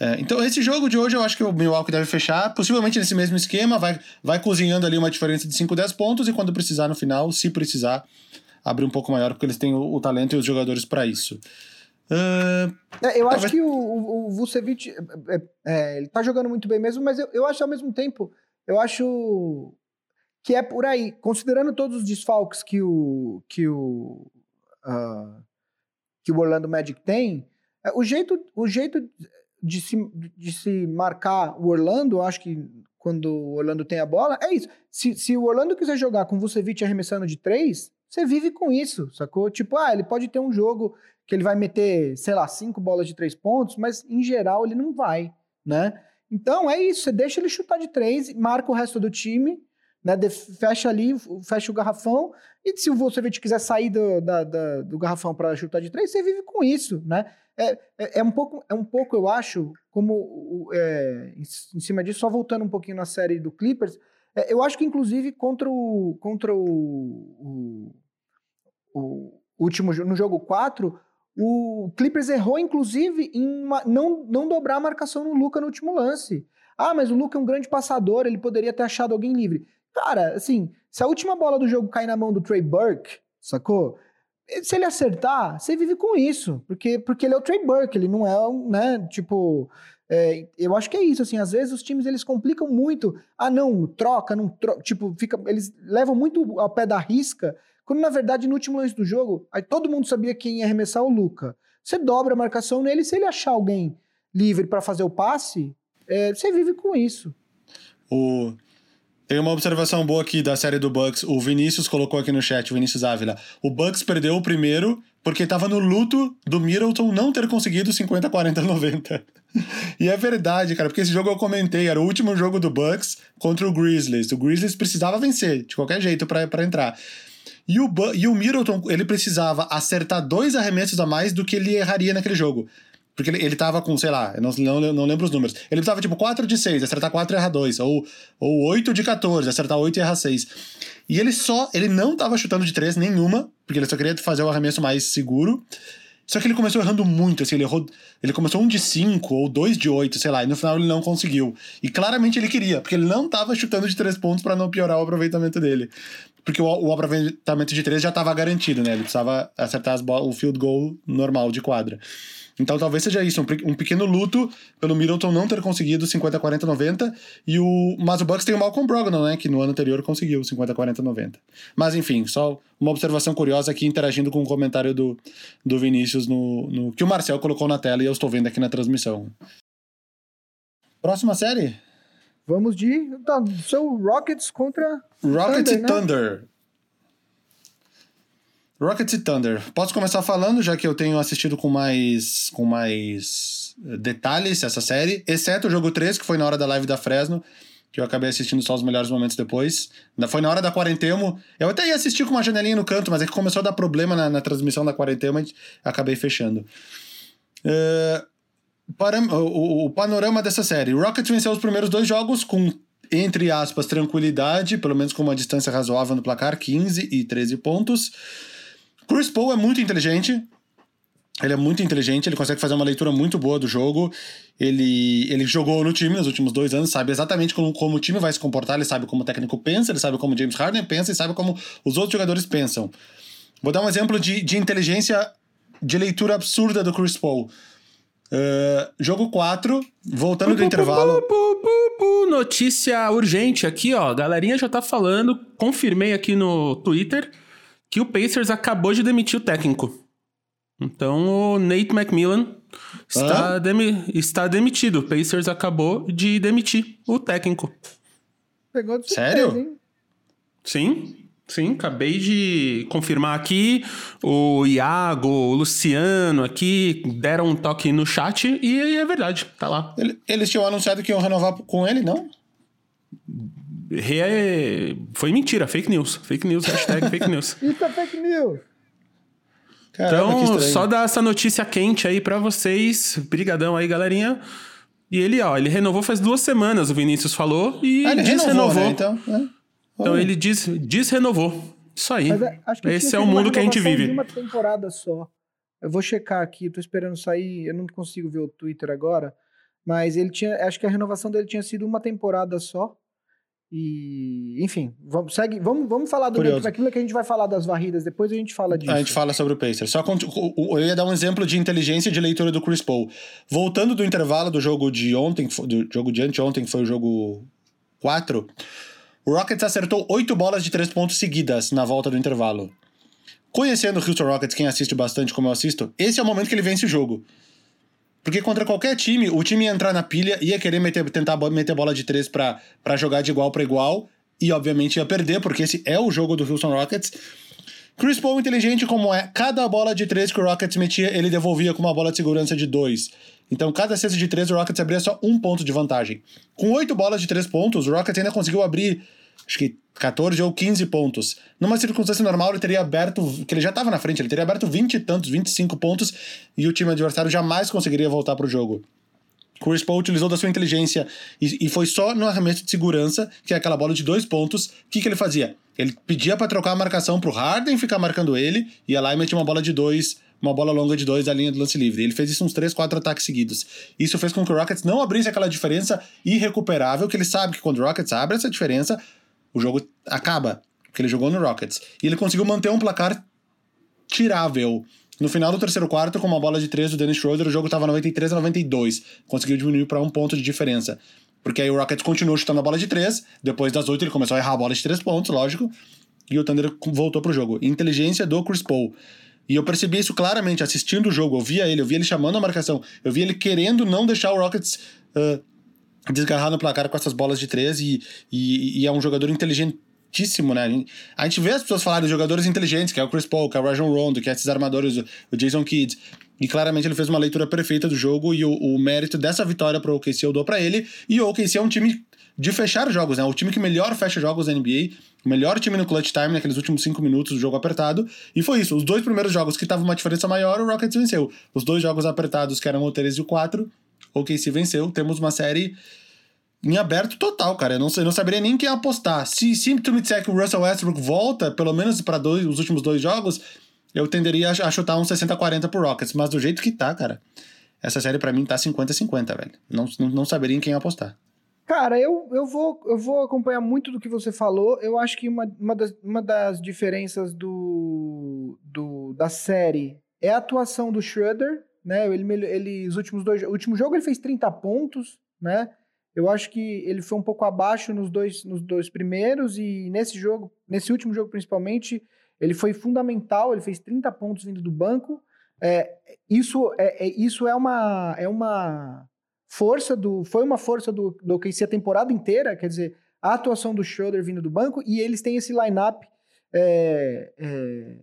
É, então, esse jogo de hoje eu acho que o Milwaukee deve fechar, possivelmente nesse mesmo esquema, vai, vai cozinhando ali uma diferença de 5, 10 pontos, e quando precisar no final, se precisar, abrir um pouco maior, porque eles têm o, o talento e os jogadores para isso. Uh, eu acho que o, o, Vucevic é, é, é, ele tá jogando muito bem mesmo, mas eu, eu acho ao mesmo tempo, eu acho que é por aí, considerando todos os desfalques que o que o uh, que o Orlando Magic tem, é, o jeito o jeito de se, de se marcar o Orlando, eu acho que quando o Orlando tem a bola, é isso. Se, se o Orlando quiser jogar com o Vucevic arremessando de três, você vive com isso, sacou? Tipo, ah, ele pode ter um jogo que ele vai meter, sei lá, cinco bolas de três pontos, mas em geral ele não vai, né? Então é isso, você deixa ele chutar de três, marca o resto do time, né? fecha ali, fecha o garrafão, e se você quiser sair do, da, da, do garrafão para chutar de três, você vive com isso, né? É, é, é, um, pouco, é um pouco, eu acho, como é, em cima disso, só voltando um pouquinho na série do Clippers, é, eu acho que inclusive contra o, contra o, o, o último no jogo 4, o Clippers errou, inclusive, em uma, não, não dobrar a marcação no Luca no último lance. Ah, mas o Luca é um grande passador, ele poderia ter achado alguém livre. Cara, assim, se a última bola do jogo cair na mão do Trey Burke, sacou? Se ele acertar, você vive com isso. Porque, porque ele é o Trey Burke, ele não é um, né, tipo... É, eu acho que é isso, assim, às vezes os times eles complicam muito. Ah, não, troca, não troca. Tipo, fica, eles levam muito ao pé da risca quando na verdade no último lance do jogo, aí todo mundo sabia quem ia arremessar o Luca. Você dobra a marcação nele, se ele achar alguém livre para fazer o passe, é, você vive com isso. O... Tem uma observação boa aqui da série do Bucks. O Vinícius colocou aqui no chat, o Vinícius Ávila. O Bucks perdeu o primeiro porque estava no luto do Middleton não ter conseguido 50, 40, 90. E é verdade, cara, porque esse jogo eu comentei, era o último jogo do Bucks contra o Grizzlies. O Grizzlies precisava vencer de qualquer jeito para entrar. E o, e o Middleton, ele precisava acertar dois arremessos a mais do que ele erraria naquele jogo. Porque ele, ele tava com, sei lá, eu não, não, não lembro os números. Ele tava tipo 4 de 6, acertar 4 e errar 2. Ou, ou 8 de 14, acertar 8 e errar 6. E ele só, ele não tava chutando de 3 nenhuma, porque ele só queria fazer o arremesso mais seguro. Só que ele começou errando muito, assim, ele errou. Ele começou um de 5 ou dois de 8, sei lá, e no final ele não conseguiu. E claramente ele queria, porque ele não tava chutando de 3 pontos para não piorar o aproveitamento dele porque o, o aproveitamento de três já estava garantido, né? Ele precisava acertar o field goal normal de quadra. Então talvez seja isso, um, um, pequeno luto pelo Middleton não ter conseguido 50, 40, 90. E o, mas o Bucks tem o Malcolm Brogdon, né? Que no ano anterior conseguiu 50, 40, 90. Mas enfim, só uma observação curiosa aqui, interagindo com o comentário do, do Vinícius no, no que o Marcel colocou na tela e eu estou vendo aqui na transmissão. Próxima série? Vamos de. Tá, seu Rockets contra. Rockets Thunder, e Thunder. Né? Rockets e Thunder. Posso começar falando, já que eu tenho assistido com mais. com mais detalhes essa série, exceto o jogo 3, que foi na hora da live da Fresno, que eu acabei assistindo só os melhores momentos depois. Foi na hora da quarentena. Eu até ia assistir com uma janelinha no canto, mas é que começou a dar problema na, na transmissão da quarentena e acabei fechando. Uh, para, o, o, panorama dessa série. O Rockets venceu os primeiros dois jogos com, entre aspas, tranquilidade, pelo menos com uma distância razoável no placar, 15 e 13 pontos. Chris Paul é muito inteligente. Ele é muito inteligente, ele consegue fazer uma leitura muito boa do jogo. Ele, ele jogou no time nos últimos dois anos, sabe exatamente como, como o time vai se comportar, ele sabe como o técnico pensa, ele sabe como James Harden pensa e sabe como os outros jogadores pensam. Vou dar um exemplo de, de inteligência de leitura absurda do Chris Paul. Uh, jogo 4, voltando do intervalo. notícia urgente aqui, ó. Galerinha já tá falando, confirmei aqui no Twitter que o Pacers acabou de demitir o técnico. Então o Nate McMillan Está, ah? demi, está demitido. O Pacers acabou de demitir o técnico. Pegou de Sério? Hein? Sim. Sim, acabei de confirmar aqui. O Iago, o Luciano aqui deram um toque no chat e é verdade, tá lá. Eles tinham anunciado que iam renovar com ele, não? Re... Foi mentira, fake news. Fake news, hashtag fake news. Isso é fake news. Caramba, então, só dar essa notícia quente aí para vocês. Brigadão aí, galerinha. E ele, ó, ele renovou faz duas semanas, o Vinícius falou, e ah, ele renovou. Né? Então, né? então ele diz, diz renovou. Isso aí. É, Esse é o mundo que a gente vive. uma temporada só. Eu vou checar aqui, tô esperando sair, eu não consigo ver o Twitter agora, mas ele tinha, acho que a renovação dele tinha sido uma temporada só. E, enfim, vamos, segue, vamos, vamos falar do Curioso. daquilo que a gente vai falar das varridas, depois a gente fala disso. A gente fala sobre o Pacers. Só eu ia dar um exemplo de inteligência de leitura do Chris Paul. Voltando do intervalo do jogo de ontem, do jogo de anteontem, que foi o jogo 4, o Rockets acertou 8 bolas de 3 pontos seguidas na volta do intervalo. Conhecendo o Houston Rockets, quem assiste bastante como eu assisto, esse é o momento que ele vence o jogo. Porque contra qualquer time, o time ia entrar na pilha, ia querer meter, tentar meter bola de três para jogar de igual para igual, e obviamente ia perder, porque esse é o jogo do Houston Rockets. Chris Paul, inteligente como é, cada bola de três que o Rockets metia, ele devolvia com uma bola de segurança de dois. Então, cada cesta de três, o Rockets abria só um ponto de vantagem. Com oito bolas de três pontos, o Rockets ainda conseguiu abrir acho que 14 ou 15 pontos. Numa circunstância normal, ele teria aberto, que ele já estava na frente, ele teria aberto 20 e tantos, 25 pontos, e o time adversário jamais conseguiria voltar para o jogo. Chris Paul utilizou da sua inteligência e, e, foi só no arremesso de segurança, que é aquela bola de dois pontos, o que, que ele fazia? Ele pedia para trocar a marcação pro Harden ficar marcando ele, ia lá e metia uma bola de dois, uma bola longa de dois da linha do lance livre. Ele fez isso uns três, quatro ataques seguidos. Isso fez com que o Rockets não abrisse aquela diferença irrecuperável, que ele sabe que quando o Rockets abre essa diferença, o jogo acaba, porque ele jogou no Rockets. E ele conseguiu manter um placar tirável. No final do terceiro quarto, com uma bola de três do Dennis Schroeder, o jogo estava 93 a 92. Conseguiu diminuir para um ponto de diferença. Porque aí o Rockets continuou chutando a bola de três. Depois das oito, ele começou a errar a bola de três pontos, lógico. E o Thunder voltou pro jogo. Inteligência do Chris Paul. E eu percebi isso claramente assistindo o jogo. Eu via ele, eu via ele chamando a marcação. Eu via ele querendo não deixar o Rockets uh, desgarrar no placar com essas bolas de três e, e, e é um jogador inteligentíssimo, né? A gente vê as pessoas falarem de jogadores inteligentes, que é o Chris Paul, que é o Rajon Rondo, que é esses armadores, o Jason Kidd. E claramente ele fez uma leitura perfeita do jogo e o, o mérito dessa vitória para o OKC eu dou para ele. E o OKC é um time de fechar jogos, né? O time que melhor fecha jogos da NBA, o melhor time no clutch time naqueles últimos cinco minutos do jogo apertado. E foi isso. Os dois primeiros jogos que tava uma diferença maior, o Rockets venceu. Os dois jogos apertados, que eram o 13 e o 4, o OKC venceu. Temos uma série em aberto total, cara. Eu não, eu não saberia nem quem apostar. Se, se tu me disser que o Russell Westbrook volta, pelo menos para os últimos dois jogos, eu tenderia a, a chutar uns 60-40 pro Rockets. Mas do jeito que tá, cara, essa série para mim tá 50-50, velho. Não, não, não saberia em quem apostar. Cara, eu, eu, vou, eu vou acompanhar muito do que você falou. Eu acho que uma, uma, das, uma das diferenças do, do, da série é a atuação do Schroeder, né? Ele, ele, os últimos dois, o último jogo ele fez 30 pontos, né? Eu acho que ele foi um pouco abaixo nos dois, nos dois primeiros e nesse jogo, nesse último jogo principalmente, ele foi fundamental, ele fez 30 pontos vindo do banco. É, isso é, é, isso é uma, é uma força do. Foi uma força do, do OKC a temporada inteira, quer dizer, a atuação do Schroeder vindo do banco, e eles têm esse line-up é, é,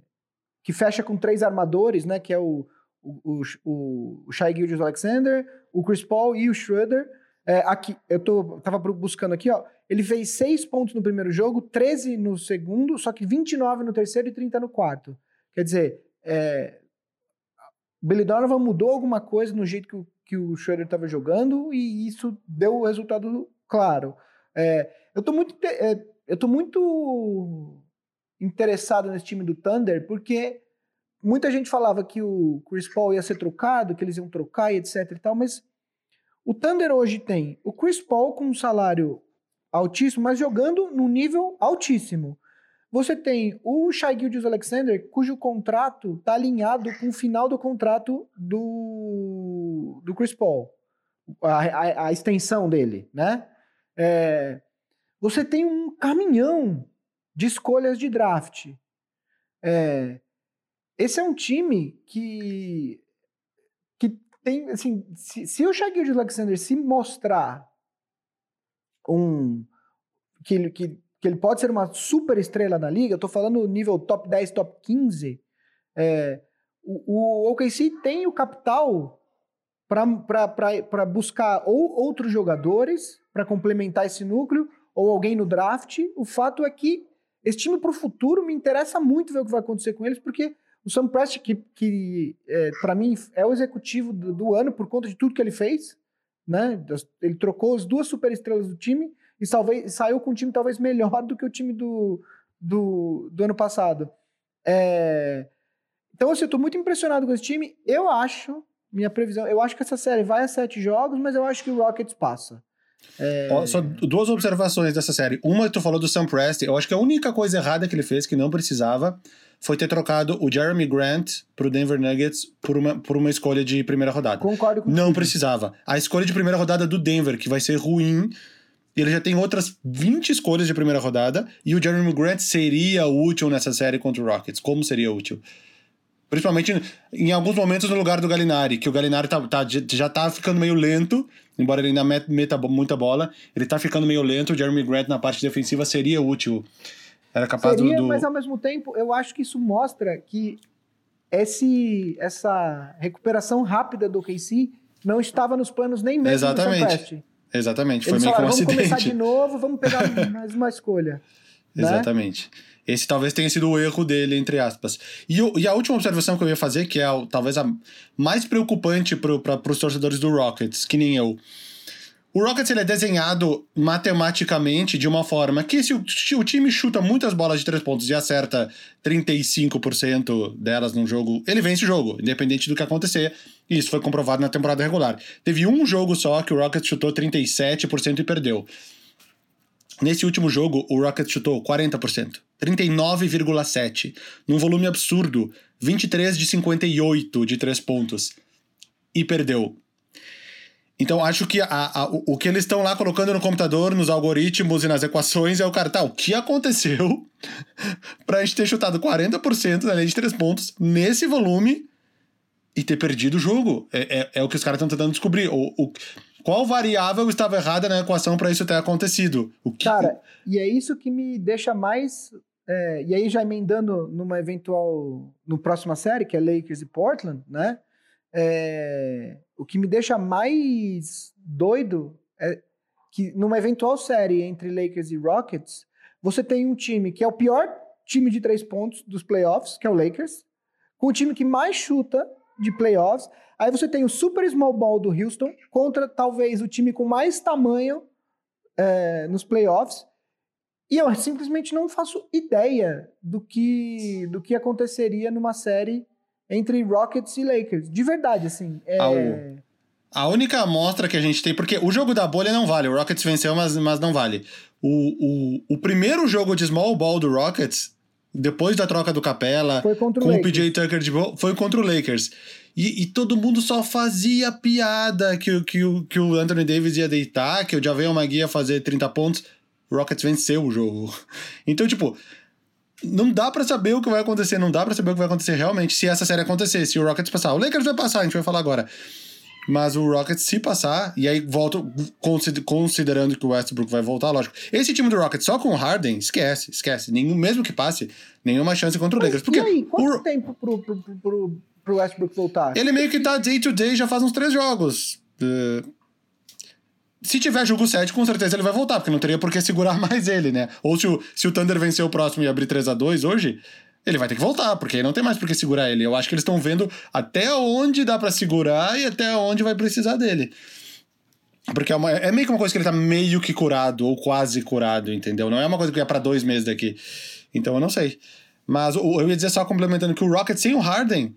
que fecha com três armadores, né? Que é o, o, o, Shai Gilgeous Alexander, o Chris Paul e o Schroeder. É, aqui, eu tô, tava buscando aqui, ó. Ele fez 6 pontos no primeiro jogo, 13 no segundo, só que 29 no terceiro e 30 no quarto. Quer dizer, é, Billy Donovan mudou alguma coisa no jeito que o, que o Schroeder estava jogando e isso deu o resultado claro. É, eu tô muito, é, eu tô muito interessado nesse time do Thunder porque muita gente falava que o Chris Paul ia ser trocado, que eles iam trocar e etc e tal, mas o Thunder hoje tem o Chris Paul com um salário altíssimo, mas jogando num nível altíssimo. Você tem o Shai Gilgeous Alexander, cujo contrato está alinhado com o final do contrato do, do Chris Paul. A, a, a extensão dele, né? É, você tem um caminhão de escolhas de draft. É, esse é um time que tem, assim, se, se o Shaquille Alexander se mostrar um que ele, que, que ele pode ser uma super estrela na liga, eu tô falando nível top 10, top 15, é, o, o OKC tem o capital para buscar ou outros jogadores para complementar esse núcleo, ou alguém no draft. O fato é que esse time para o futuro me interessa muito ver o que vai acontecer com eles, porque o Sam Prest, que, que é, para mim é o executivo do, do, ano por conta de tudo que ele fez, né? Ele trocou as duas superestrelas do time e salvei, saiu com um time talvez melhor do que o time do, do, do ano passado. É, então, assim, eu tô muito impressionado com esse time. Eu acho, minha previsão, eu acho que essa série vai a sete jogos, mas eu acho que o Rockets passa. É... Só duas observações dessa série. Uma, tu falou do Sam Presti. Eu acho que a única coisa errada que ele fez, que não precisava, foi ter trocado o Jeremy Grant pro Denver Nuggets por uma, por uma escolha de primeira rodada. Concordo com Não precisava. A escolha de primeira rodada do Denver, que vai ser ruim, ele já tem outras 20 escolhas de primeira rodada, e o Jeremy Grant seria útil nessa série contra o Rockets. Como seria útil? Principalmente em alguns momentos no lugar do Galinari, que o Galinari tá, tá, já tá ficando meio lento, embora ele ainda meta muita bola, ele tá ficando meio lento. O Jeremy Grant na parte defensiva seria útil. Era capaz seria, do, do... Mas ao mesmo tempo, eu acho que isso mostra que esse, essa recuperação rápida do KC não estava nos planos nem mesmo Exatamente. do Exatamente, foi Eles meio falaram, que um vamos acidente. Vamos começar de novo, vamos pegar mais uma escolha. Né? Exatamente. Esse talvez tenha sido o erro dele, entre aspas. E, e a última observação que eu ia fazer, que é a, talvez a mais preocupante para os torcedores do Rockets, que nem eu. O Rockets ele é desenhado matematicamente de uma forma que se o, se o, time chuta muitas bolas de três pontos e acerta 35% delas num jogo, ele vence o jogo, independente do que acontecer. E isso foi comprovado na temporada regular. Teve um jogo só que o Rockets chutou 37% e perdeu. Nesse último jogo, o Rockets chutou 40%, 39,7%, num volume absurdo, 23 de 58 de três pontos, e perdeu. Então acho que a, a, o, que eles estão lá colocando no computador, nos algoritmos e nas equações é o cara, tá, o que aconteceu pra gente ter chutado 40% na linha de três pontos nesse volume e ter perdido o jogo? É, é, é o que os caras estão tentando descobrir. O, o, qual variável estava errada na equação para isso ter acontecido? O que... Cara, e é isso que me deixa mais. É, e aí, já emendando numa eventual. No próxima série, que é Lakers e Portland, né? É, o que me deixa mais doido é que numa eventual série entre Lakers e Rockets, você tem um time que é o pior time de três pontos dos playoffs, que é o Lakers, com o time que mais chuta de playoffs. Aí você tem o super small ball do Houston contra talvez o time com mais tamanho é, nos playoffs. E eu simplesmente não faço ideia do que, do que aconteceria numa série entre Rockets e Lakers. De verdade, assim. É... A única amostra que a gente tem, porque o jogo da bolha não vale, o Rockets venceu, mas, mas não vale. O, o, o primeiro jogo de small ball do Rockets depois da troca do Capela, com o, o PJ Tucker de foi contra o Lakers. E, e, todo mundo só fazia piada que, que, que o Anthony Davis ia deitar, que o Javel Magui ia fazer 30 pontos. O Rockets venceu o jogo. Então, tipo, não dá para saber o que vai acontecer, não dá para saber o que vai acontecer realmente se essa série acontecer, se o Rockets passar. O Lakers vai passar, a gente vai falar agora. Mas o Rockets, se passar, e aí volto considerando que o Westbrook vai voltar, lógico. Esse time do Rockets só com o Harden, esquece, esquece. Nenhum, mesmo que passe, nenhuma chance contra o Lakers. Porque e aí, quanto o... tempo pro, pro, pro, pro Westbrook voltar? Ele meio que tá day to day já faz uns três jogos. Uh, se tiver jogo 7, com certeza ele vai voltar, porque não teria por que segurar mais ele, né? Ou se o, se o Thunder vencer o próximo e abrir 3 a 2 hoje, ele vai ter que voltar, porque não tem mais por que segurar ele. Eu acho que eles estão vendo até onde dá para segurar e até onde vai precisar dele. Porque é, uma, é, meio que uma coisa que ele tá meio que curado, ou quase curado, entendeu? Não é uma coisa que é para dois meses daqui. Então eu não sei. Mas eu ia dizer só complementando que o Rocket sem o Harden.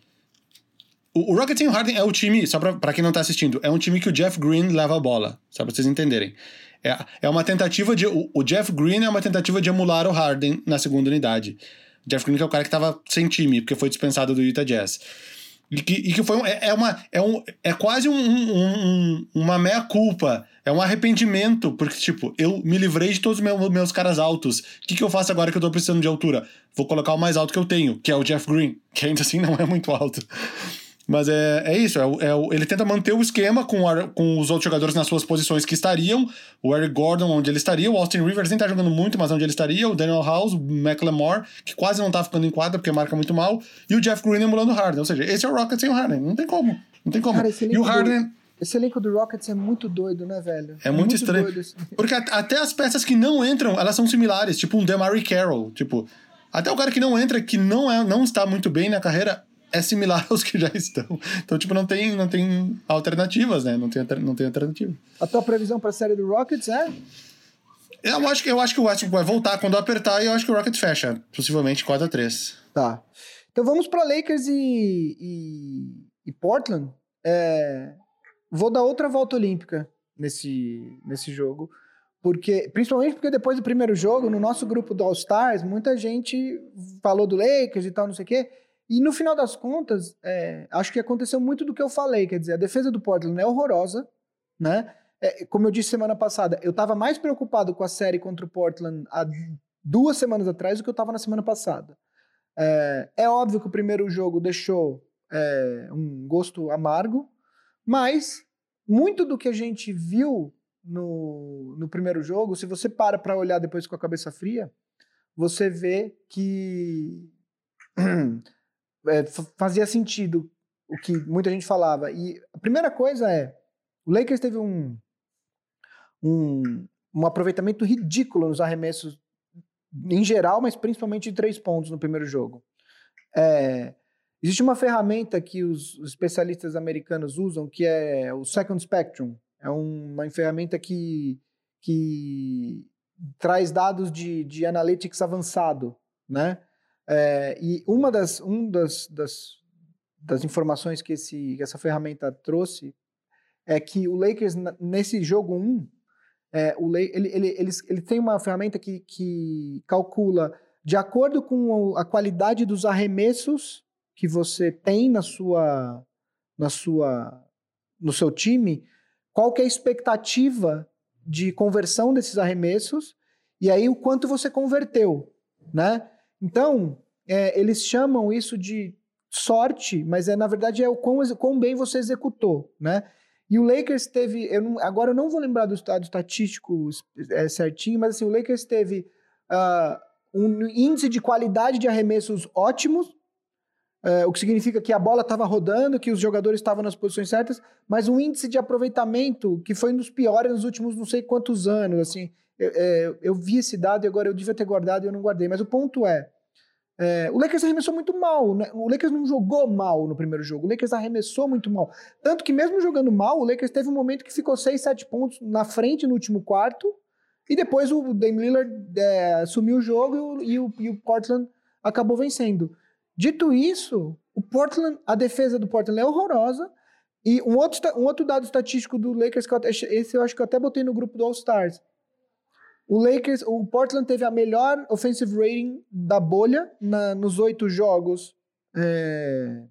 O, o Rocket sem o Harden é o time, só pra, pra quem não tá assistindo, é um time que o Jeff Green leva a bola, só pra vocês entenderem. É, é uma tentativa de. O, o Jeff Green é uma tentativa de emular o Harden na segunda unidade. Jeff Green que é o cara que tava sem time, porque foi dispensado do Utah Jazz. E que, e que foi um, é, é, uma, é, um, é quase um, um, uma meia-culpa. É um arrependimento, porque, tipo, eu me livrei de todos os meus, meus caras altos. O que, que eu faço agora que eu tô precisando de altura? Vou colocar o mais alto que eu tenho, que é o Jeff Green, que ainda assim não é muito alto. Mas é, é isso, é, é, ele tenta manter o esquema com, com os outros jogadores nas suas posições que estariam. O Eric Gordon, onde ele estaria, o Austin Rivers nem tá jogando muito, mas onde ele estaria, o Daniel House, o McLemore, que quase não tá ficando em quadra porque marca muito mal, e o Jeff Green emulando o Harden. Ou seja, esse é o Rockets sem o Harden. Não tem como. Não tem como. Cara, e o Harden. Do, esse elenco do Rockets é muito doido, né, velho? É, é muito, muito, estranho. Porque até as peças que não entram, elas são similares. Tipo um Demary Carroll. Tipo, até o cara que não entra, que não, é, não está muito bem na carreira, é similar aos que já estão. Então, tipo, não tem, não tem alternativas, né? Não tem, não tem alternativa. A tua previsão para a série do Rockets é? Eu acho, que, eu acho que o Westbrook vai voltar quando apertar e eu acho que o Rockets fecha, possivelmente 4 a 3 Tá. Então vamos para Lakers e, e, e Portland. É, vou dar outra volta olímpica nesse, nesse jogo. Porque, principalmente porque depois do primeiro jogo, no nosso grupo do All Stars, muita gente falou do Lakers e tal, não sei o quê. E no final das contas, é, acho que aconteceu muito do que eu falei. Quer dizer, a defesa do Portland é horrorosa, né? É, como eu disse semana passada, eu estava mais preocupado com a série contra o Portland há duas semanas atrás do que eu estava na semana passada. É, é, óbvio que o primeiro jogo deixou é, um gosto amargo, mas muito do que a gente viu no, no primeiro jogo, se você para para olhar depois com a cabeça fria, você vê que é, fazia sentido o que muita gente falava. E a primeira coisa é, o Lakers teve um, um, um aproveitamento ridículo nos arremessos em geral, mas principalmente de três pontos no primeiro jogo. É, existe uma ferramenta que os, especialistas americanos usam que é o Second Spectrum. É um, uma ferramenta que, que traz dados de, de analytics avançado, né? É, e uma das, um das, das, das informações que, esse, que essa ferramenta trouxe é que o Lakers, nesse jogo 1, é, o, ele, ele, ele, ele tem uma ferramenta que, que calcula, de acordo com a qualidade dos arremessos que você tem na sua, na sua, no seu time, qual que é a expectativa de conversão desses arremessos e aí o quanto você converteu, né? Então, é, eles chamam isso de sorte, mas é na verdade é o quão, quão bem você executou, né? E o Lakers teve, eu não, agora eu não vou lembrar do estado estatístico é, certinho, mas assim, o Lakers teve uh, um índice de qualidade de arremessos ótimos, uh, o que significa que a bola estava rodando, que os jogadores estavam nas posições certas, mas um índice de aproveitamento que foi um dos piores nos últimos não sei quantos anos, assim, eu, é, eu vi esse dado e agora eu devia ter guardado e eu não guardei. Mas o ponto é, é, o Lakers arremessou muito mal. Né? O Lakers não jogou mal no primeiro jogo. O Lakers arremessou muito mal. Tanto que, mesmo jogando mal, o Lakers teve um momento que ficou 6, 7 pontos na frente no último quarto. E depois o Dame Lillard é, assumiu o jogo e o, e o, Portland acabou vencendo. Dito isso, o Portland, a defesa do Portland é horrorosa. E um outro, um outro dado estatístico do Lakers, que eu, esse eu acho que eu até botei no grupo do All Stars. O Lakers, o Portland teve a melhor offensive rating da bolha na, nos oito jogos é,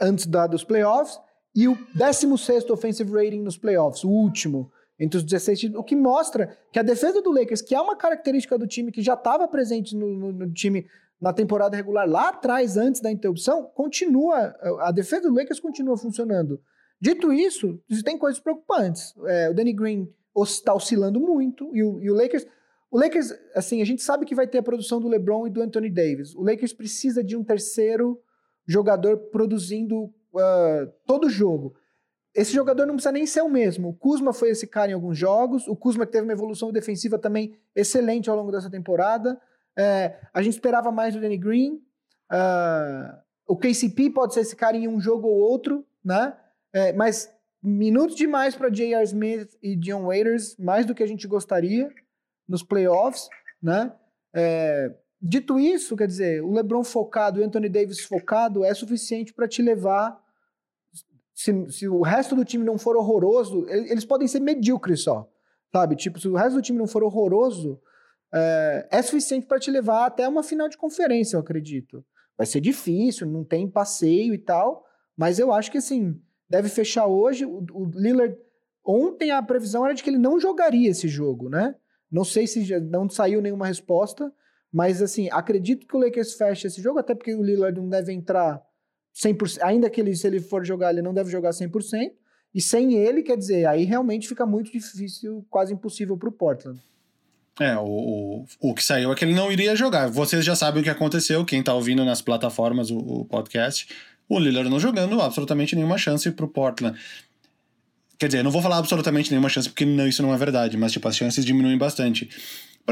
antes da, dos playoffs e o 16 offensive rating nos playoffs, o último entre os 16 o que mostra que a defesa do Lakers, que é uma característica do time que já estava presente no, no, no, time na temporada regular lá atrás, antes da interrupção, continua, a defesa do Lakers continua funcionando. Dito isso, tem coisas preocupantes. É, o Danny Green está oscilando muito. E o, e o, Lakers. O Lakers, assim, a gente sabe que vai ter a produção do LeBron e do Anthony Davis. O Lakers precisa de um terceiro jogador produzindo uh, todo jogo. Esse jogador não precisa nem ser o mesmo. O Kuzma foi esse cara em alguns jogos. O Kuzma que teve uma evolução defensiva também excelente ao longo dessa temporada. É, a gente esperava mais do Danny Green. Uh, o KCP pode ser esse cara em um jogo ou outro, né? É, mas minutos demais para J.R. Smith e Dion Waiters, mais do que a gente gostaria nos playoffs, né? É, dito isso, quer dizer, o LeBron focado, o Anthony Davis focado é suficiente para te levar. Se, se, o resto do time não for horroroso, eles podem ser medíocres só, sabe? Tipo, se o resto do time não for horroroso, é, é suficiente para te levar até uma final de conferência, eu acredito. Vai ser difícil, não tem passeio e tal, mas eu acho que assim deve fechar hoje. O, o Lillard, ontem a previsão era de que ele não jogaria esse jogo, né? Não sei se já não saiu nenhuma resposta, mas assim, acredito que o Lakers feche esse jogo, até porque o Lillard não deve entrar 100%, ainda que ele, se ele for jogar, ele não deve jogar 100%, e sem ele, quer dizer, aí realmente fica muito difícil, quase impossível para o Portland. É, o, o, o que saiu é que ele não iria jogar. Vocês já sabem o que aconteceu, quem tá ouvindo nas plataformas o, o podcast. O Lillard não jogando, absolutamente nenhuma chance pro Portland. Quer dizer, não vou falar absolutamente nenhuma chance, porque não, isso não é verdade, mas tipo, as chances diminuem bastante.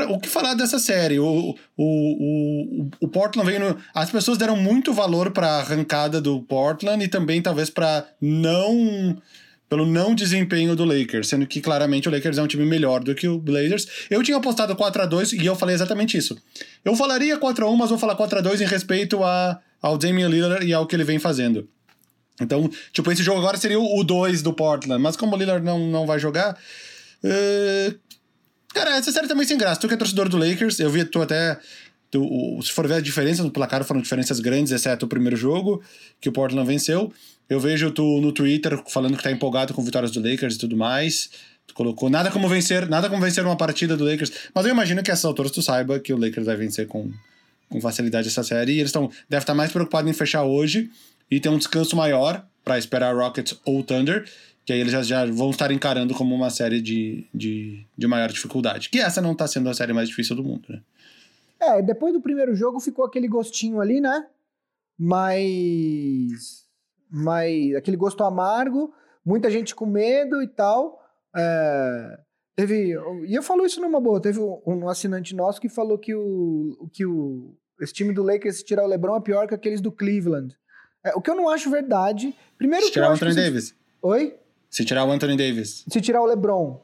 O que falar dessa série? O, o, o, o Portland veio no, As pessoas deram muito valor para a arrancada do Portland e também talvez para não pelo não desempenho do Lakers, sendo que claramente o Lakers é um time melhor do que o Blazers. Eu tinha apostado 4 a 2 e eu falei exatamente isso. Eu falaria 4 a 1 mas vou falar 4 a 2 em respeito a, ao Damian Lillard e ao que ele vem fazendo. Então, tipo, esse jogo agora seria o 2 do Portland, mas como o Lillard não, não vai jogar. Uh... Cara, essa série também sem graça. Tu que é torcedor do Lakers, eu vi tu até. Tu, se for ver a diferença no placar, foram diferenças grandes, exceto o primeiro jogo, que o Portland venceu. Eu vejo tu no Twitter falando que tá empolgado com vitórias do Lakers e tudo mais. Tu colocou nada como vencer, nada como vencer uma partida do Lakers. Mas eu imagino que essas alturas tu saiba que o Lakers vai vencer com, com facilidade essa série. E eles estão devem estar mais preocupados em fechar hoje e ter um descanso maior para esperar Rockets ou Thunder. Que aí eles já, já vão estar encarando como uma série de, de, de maior dificuldade. Que essa não tá sendo a série mais difícil do mundo, né? É, depois do primeiro jogo ficou aquele gostinho ali, né? Mas mas aquele gosto amargo, muita gente com medo e tal. É, teve, e eu falo isso numa boa, teve um, um, assinante nosso que falou que o, que o esse time do Lakers se tirar o LeBron é pior que aqueles do Cleveland. É, o que eu não acho verdade. Primeiro se tirar o Anthony Davis. Se... Oi? Se tirar o Anthony Davis. Se tirar o LeBron.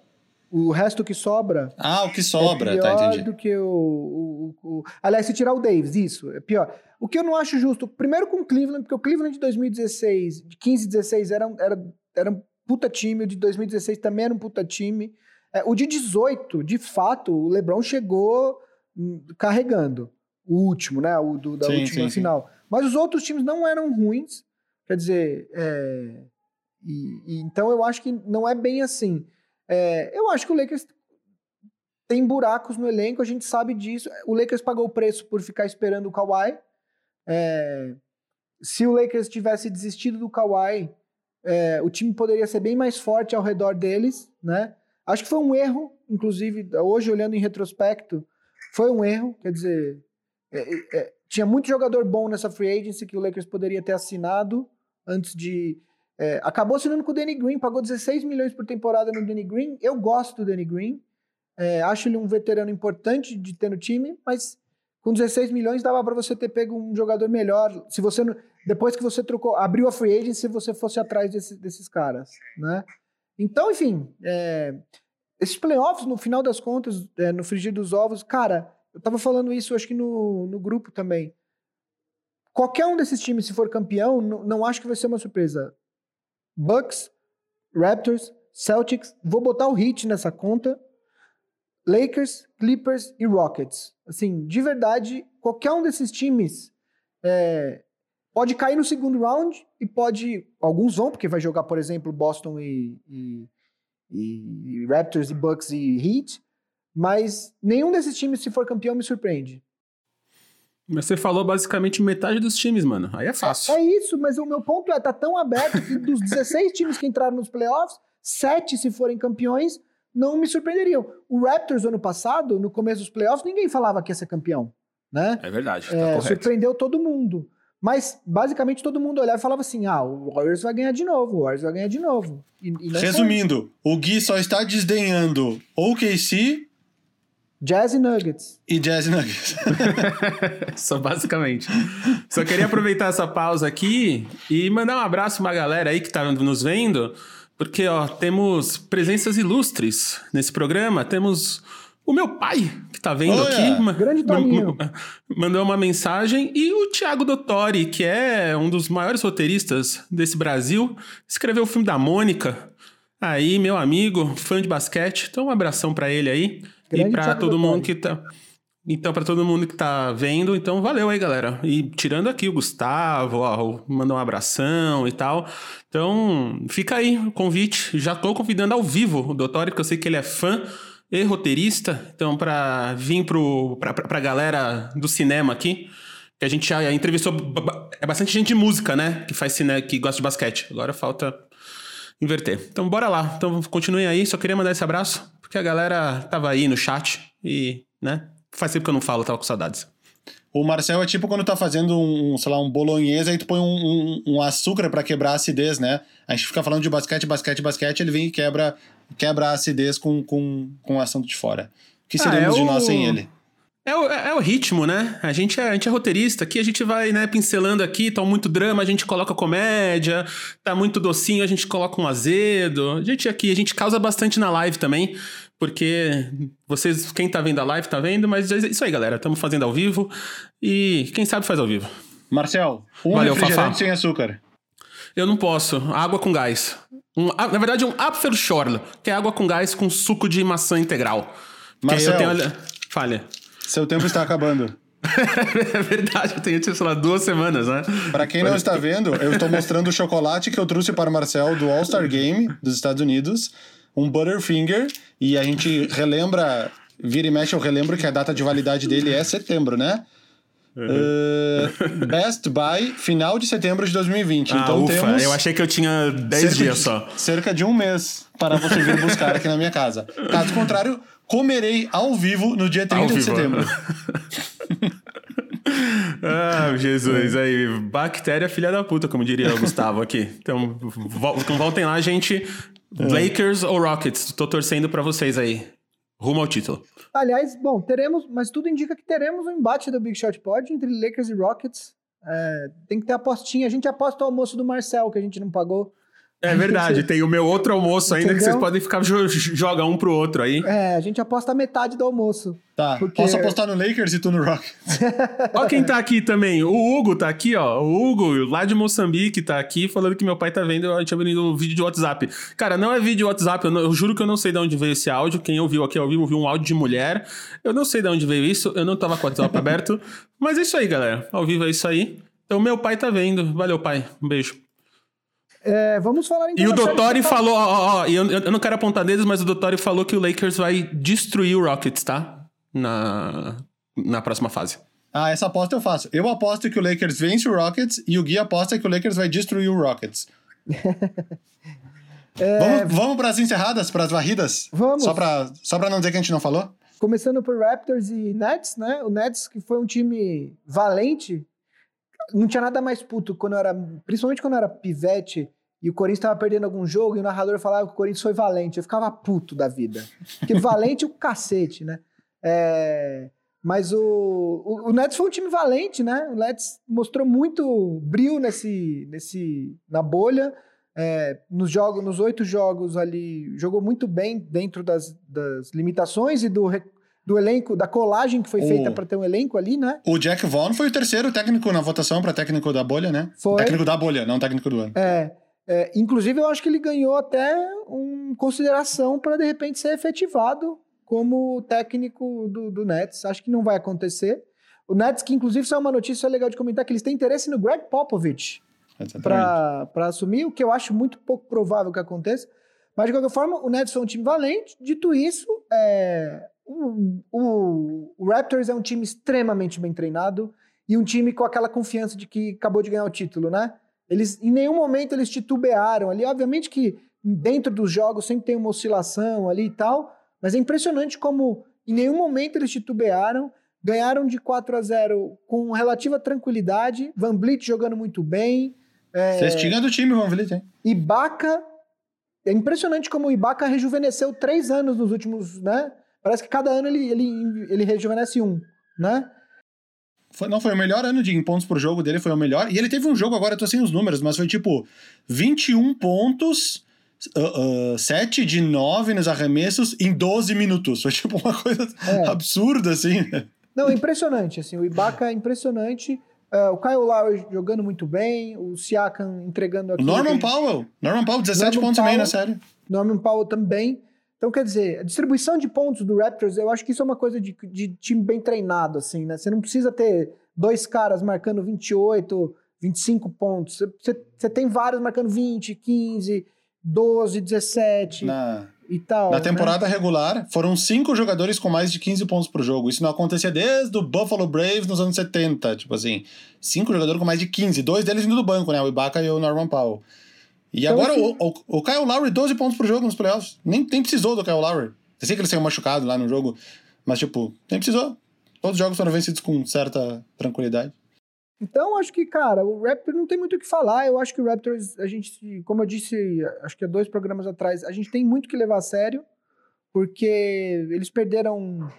O resto que sobra. Ah, o que sobra, é tá, pior entendi. do que o, o, o, Aliás, se tirar o Davis, isso, é pior. O que eu não acho justo, primeiro com o Cleveland, porque o Cleveland de 2016, de 15 16 era, era, era um puta time, o de 2016 também era um puta time. É, o de 18, de fato, o LeBron chegou hum, carregando. O último, né? O do, da sim, última sim, final. Sim. Mas os outros times não eram ruins. Quer dizer, é, e, e, então eu acho que não é bem assim. É, eu acho que o Lakers tem buracos no elenco, a gente sabe disso. O Lakers pagou o preço por ficar esperando o Kawhi. É, se o Lakers tivesse desistido do Kawhi, é, o time poderia ser bem mais forte ao redor deles, né? Acho que foi um erro, inclusive, hoje olhando em retrospecto, foi um erro, quer dizer, é, é, tinha muito jogador bom nessa free agency que o Lakers poderia ter assinado antes de é, acabou assinando com o Danny Green, pagou 16 milhões por temporada no Danny Green. Eu gosto do Danny Green, é, acho ele um veterano importante de ter no time, mas com 16 milhões dava para você ter pego um jogador melhor. Se você depois que você trocou, abriu a free agency, se você fosse atrás desse, desses caras, né? Então, enfim, é, esses playoffs, no final das contas, é, no frigir dos ovos, cara, eu tava falando isso, acho que no, no grupo também. Qualquer um desses times, se for campeão, não, não acho que vai ser uma surpresa. Bucks, Raptors, Celtics, vou botar o Heat nessa conta, Lakers, Clippers e Rockets. Assim, de verdade, qualquer um desses times é, pode cair no segundo round e pode. Alguns vão, porque vai jogar, por exemplo, Boston e, e, e Raptors e Bucks e Heat. Mas nenhum desses times, se for campeão, me surpreende. Mas você falou basicamente metade dos times, mano. Aí é fácil. É, é isso, mas o meu ponto é, tá tão aberto que dos 16 times que entraram nos playoffs, sete, se forem campeões, não me surpreenderiam. O Raptors, ano passado, no começo dos playoffs, ninguém falava que ia ser campeão, né? É verdade, tá é, Surpreendeu todo mundo. Mas, basicamente, todo mundo olhava e falava assim, ah, o Warriors vai ganhar de novo, o Warriors vai ganhar de novo. E, e Resumindo, o Gui só está desdenhando OKC Jazz e Nuggets. E Jazz e Nuggets. Só basicamente. Só queria aproveitar essa pausa aqui e mandar um abraço pra uma galera aí que tá nos vendo, porque ó, temos presenças ilustres nesse programa. Temos o meu pai, que tá vendo Olha, aqui. Grande Toninho. Mandou uma mensagem. E o Thiago Dottori, que é um dos maiores roteiristas desse Brasil, escreveu o filme da Mônica. Aí, meu amigo, fã de basquete. Então, um abração para ele aí. Grande e para todo mundo que tá. Então, para todo mundo que tá vendo, então valeu aí, galera. E tirando aqui o Gustavo, ó, mandou um abração e tal. Então, fica aí o convite. Já tô convidando ao vivo o Doutor, que eu sei que ele é fã e roteirista. Então, para vir pro, pra, pra, pra galera do cinema aqui. Que a gente já entrevistou é bastante gente de música, né? Que faz cine, que gosta de basquete. Agora falta inverter. Então bora lá. Então continuem aí. Só queria mandar esse abraço, porque a galera tava aí no chat e, né? Faz tempo que eu não falo, tava com saudades. O Marcel é tipo quando tá fazendo um, sei lá, um bolonhesa, aí tu põe um, um, um açúcar para quebrar a acidez, né? A gente fica falando de basquete, basquete, basquete, ele vem e quebra, quebra a acidez com, com, com o assunto de fora. O que seríamos ah, é de o... nós sem ele? É o, é o ritmo, né? A gente, é, a gente é roteirista aqui, a gente vai, né, pincelando aqui, tá muito drama, a gente coloca comédia, tá muito docinho, a gente coloca um azedo. A gente aqui, a gente causa bastante na live também, porque vocês, quem tá vendo a live tá vendo, mas é isso aí, galera, estamos fazendo ao vivo e quem sabe faz ao vivo. Marcel, um Valeu, refrigerante Fafá. sem açúcar. Eu não posso, água com gás. Um, na verdade, um Apfelschorle, que é água com gás com suco de maçã integral. Marcel, eu tenho... Falha. Seu tempo está acabando. é verdade, eu tenho, sei lá, duas semanas, né? Para quem não está vendo, eu estou mostrando o chocolate que eu trouxe para o Marcel do All-Star Game dos Estados Unidos, um Butterfinger, e a gente relembra, vira e mexe, eu relembro que a data de validade dele é setembro, né? Uhum. Uh, Best Buy, final de setembro de 2020. Ah, então ufa, temos. Eu achei que eu tinha 10 dias de, só. Cerca de um mês para você vir buscar aqui na minha casa. Caso contrário, comerei ao vivo no dia 30 de setembro. ah, Jesus, aí, bactéria filha da puta, como diria o Gustavo aqui. Então, então voltem lá, gente. É. Lakers ou Rockets? Tô torcendo para vocês aí. Rumo ao título. Aliás, bom, teremos, mas tudo indica que teremos um embate do Big Shot Pod entre Lakers e Rockets. É, tem que ter apostinha. A gente aposta o almoço do Marcel, que a gente não pagou. É verdade, tem o meu outro almoço ainda Entendeu? que vocês podem ficar jogar um pro outro aí. É, a gente aposta metade do almoço. Tá, porque... posso apostar no Lakers e tu no Rockets. ó quem tá aqui também, o Hugo tá aqui, ó. O Hugo, lá de Moçambique, tá aqui falando que meu pai tá vendo, a gente abrindo um vídeo de WhatsApp. Cara, não é vídeo de WhatsApp, eu, não, eu, juro que eu não sei de onde veio esse áudio. Quem ouviu aqui ao vivo viu um áudio de mulher. Eu não sei de onde veio isso, eu não tava com o WhatsApp aberto. Mas é isso aí, galera. Ao vivo é isso aí. Então, meu pai tá vendo. Valeu, pai. Um beijo. É, vamos falar então. E o Dottori falou, ó, ó, ó eu, eu não quero apontar dedos, mas o Dottori falou que o Lakers vai destruir o Rockets, tá? Na, na próxima fase. Ah, essa aposta eu faço. Eu aposto que o Lakers vence o Rockets e o Gui aposta que o Lakers vai destruir o Rockets. é... Vamos, vamos para as encerradas, para as varridas? Vamos. Só para só pra não dizer que a gente não falou? Começando por Raptors e Nets, né? O Nets, que foi um time valente, não tinha nada mais puto quando eu era. Principalmente quando eu era pivete e o Corinthians tava perdendo algum jogo e o narrador falava que o Corinthians foi valente. Eu ficava puto da vida. Porque valente é o cacete, né? É, mas o, o, o, Nets foi um time valente, né? O Nets mostrou muito brilho nesse, nesse, na bolha. É, nos jogos, nos oito jogos ali, jogou muito bem dentro das, das limitações e do, do elenco, da colagem que foi o... feita para ter um elenco ali, né? O Jack Vaughn foi o terceiro técnico na votação para técnico da bolha, né? Foi. Técnico da bolha, não técnico do ano. É. é inclusive, eu acho que ele ganhou até uma consideração para de repente ser efetivado como técnico do, do Nets. Acho que não vai acontecer. O Nets, que inclusive saiu uma notícia legal de comentar, que eles têm interesse no Greg Popovich para assumir, o que eu acho muito pouco provável que aconteça. Mas, de qualquer forma, o Nets foi um time valente. Dito isso, é, o, o, o, Raptors é um time extremamente bem treinado e um time com aquela confiança de que acabou de ganhar o título, né? Eles, em nenhum momento eles titubearam ali. Obviamente que dentro dos jogos sempre tem uma oscilação ali e tal, mas é impressionante como em nenhum momento eles titubearam. Ganharam de 4 a 0 com relativa tranquilidade. Van Vliet jogando muito bem. É... Cestinha do time, Van Vliet, hein? Ibaka. É impressionante como o Ibaka rejuvenesceu três anos nos últimos, né? Parece que cada ano ele, ele, ele rejuvenesce um, né? Foi, não, foi o melhor ano de pontos por jogo dele, foi o melhor. E ele teve um jogo, agora eu tô sem os números, mas foi tipo 21 pontos, uh, uh, 7 de 9 nos arremessos em 12 minutos. Foi tipo uma coisa é. absurda, assim. Não, é impressionante, assim, o Ibaka é impressionante. Uh, o Kyle Lowry jogando muito bem, o Siakam entregando aqui. Norman Powell, Norman Powell, 17 Norman pontos Powell, e meio na série. Norman Powell também. Então, quer dizer, a distribuição de pontos do Raptors, eu acho que isso é uma coisa de, de time bem treinado, assim, né? Você não precisa ter dois caras marcando 28, 25 pontos. Você, você tem vários marcando 20, 15, 12, 17. Na, e tal. Na né? temporada né? regular, foram cinco jogadores com mais de 15 pontos por jogo. Isso não acontecia desde o Buffalo Braves nos anos 70. Tipo assim, cinco jogadores com mais de 15. Dois deles vindo do banco, né? O Ibaka e o Norman Powell. E então, agora assim, o, o, o, Kyle Lowry, 12 pontos por jogo nos playoffs. Nem, nem precisou do Kyle Lowry. Eu sei que ele saiu machucado lá no jogo, mas, tipo, nem precisou. Todos os jogos foram vencidos com certa tranquilidade. Então, acho que, cara, o Raptors não tem muito o que falar. Eu acho que o Raptors, a gente, como eu disse, acho que há dois programas atrás, a gente tem muito que levar a sério, porque eles perderam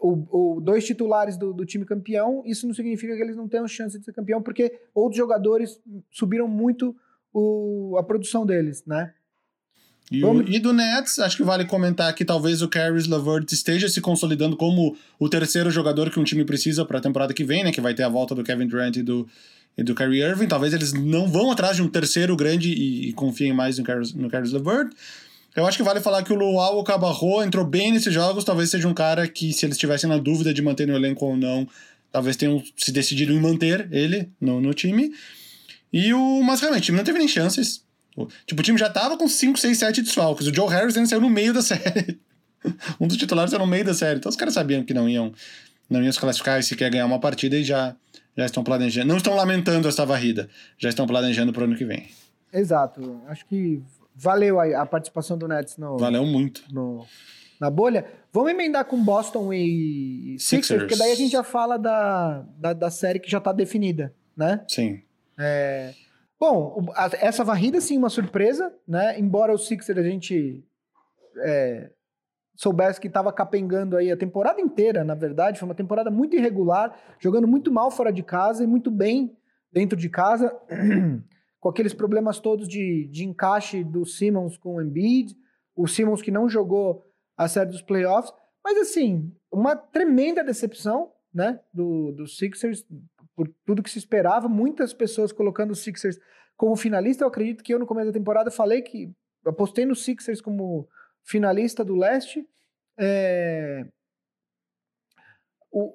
o, o dois titulares do, do, time campeão. Isso não significa que eles não tenham chance de ser campeão, porque outros jogadores subiram muito o, a produção deles, né? E, o, e, do Nets, acho que vale comentar que talvez o Caris LeVert esteja se consolidando como o terceiro jogador que um time precisa para a temporada que vem, né? Que vai ter a volta do Kevin Durant e do, e do Kyrie Irving. Talvez eles não vão atrás de um terceiro grande e, e confiem mais no Caris, no Caris LeVert. Eu acho que vale falar que o Luau Cabarro entrou bem nesses jogos. Talvez seja um cara que, se eles estivessem na dúvida de manter no elenco ou não, talvez tenham se decidido em manter ele no, no time. E o, mas realmente, o time não teve nem chances. Tipo, o time já tava com 5, 6, 7 desfalques. O Joe Harris ainda saiu no meio da série. um dos titulares saiu no meio da série. Então os caras sabiam que não iam, não iam se classificar e se quer ganhar uma partida e já, já estão planejando. Não estão lamentando essa varrida, já estão planejando pro ano que vem. Exato. Acho que valeu a, a participação do Nets no. Valeu muito. No, na bolha. Vamos emendar com Boston e Sixers, Sixers, porque daí a gente já fala da, da, da série que já tá definida, né? Sim. É. Bom, essa varrida sim uma surpresa, né? Embora o Sixers a gente é, soubesse que estava capengando aí a temporada inteira, na verdade, foi uma temporada muito irregular, jogando muito mal fora de casa e muito bem dentro de casa, com aqueles problemas todos de, de encaixe do Simmons com o Embiid, o Simmons que não jogou a série dos playoffs, mas assim, uma tremenda decepção, né, do, do Sixers, por tudo que se esperava, muitas pessoas colocando os Sixers como finalista. Eu acredito que eu, no começo da temporada, falei que apostei no Sixers como finalista do leste. É... O,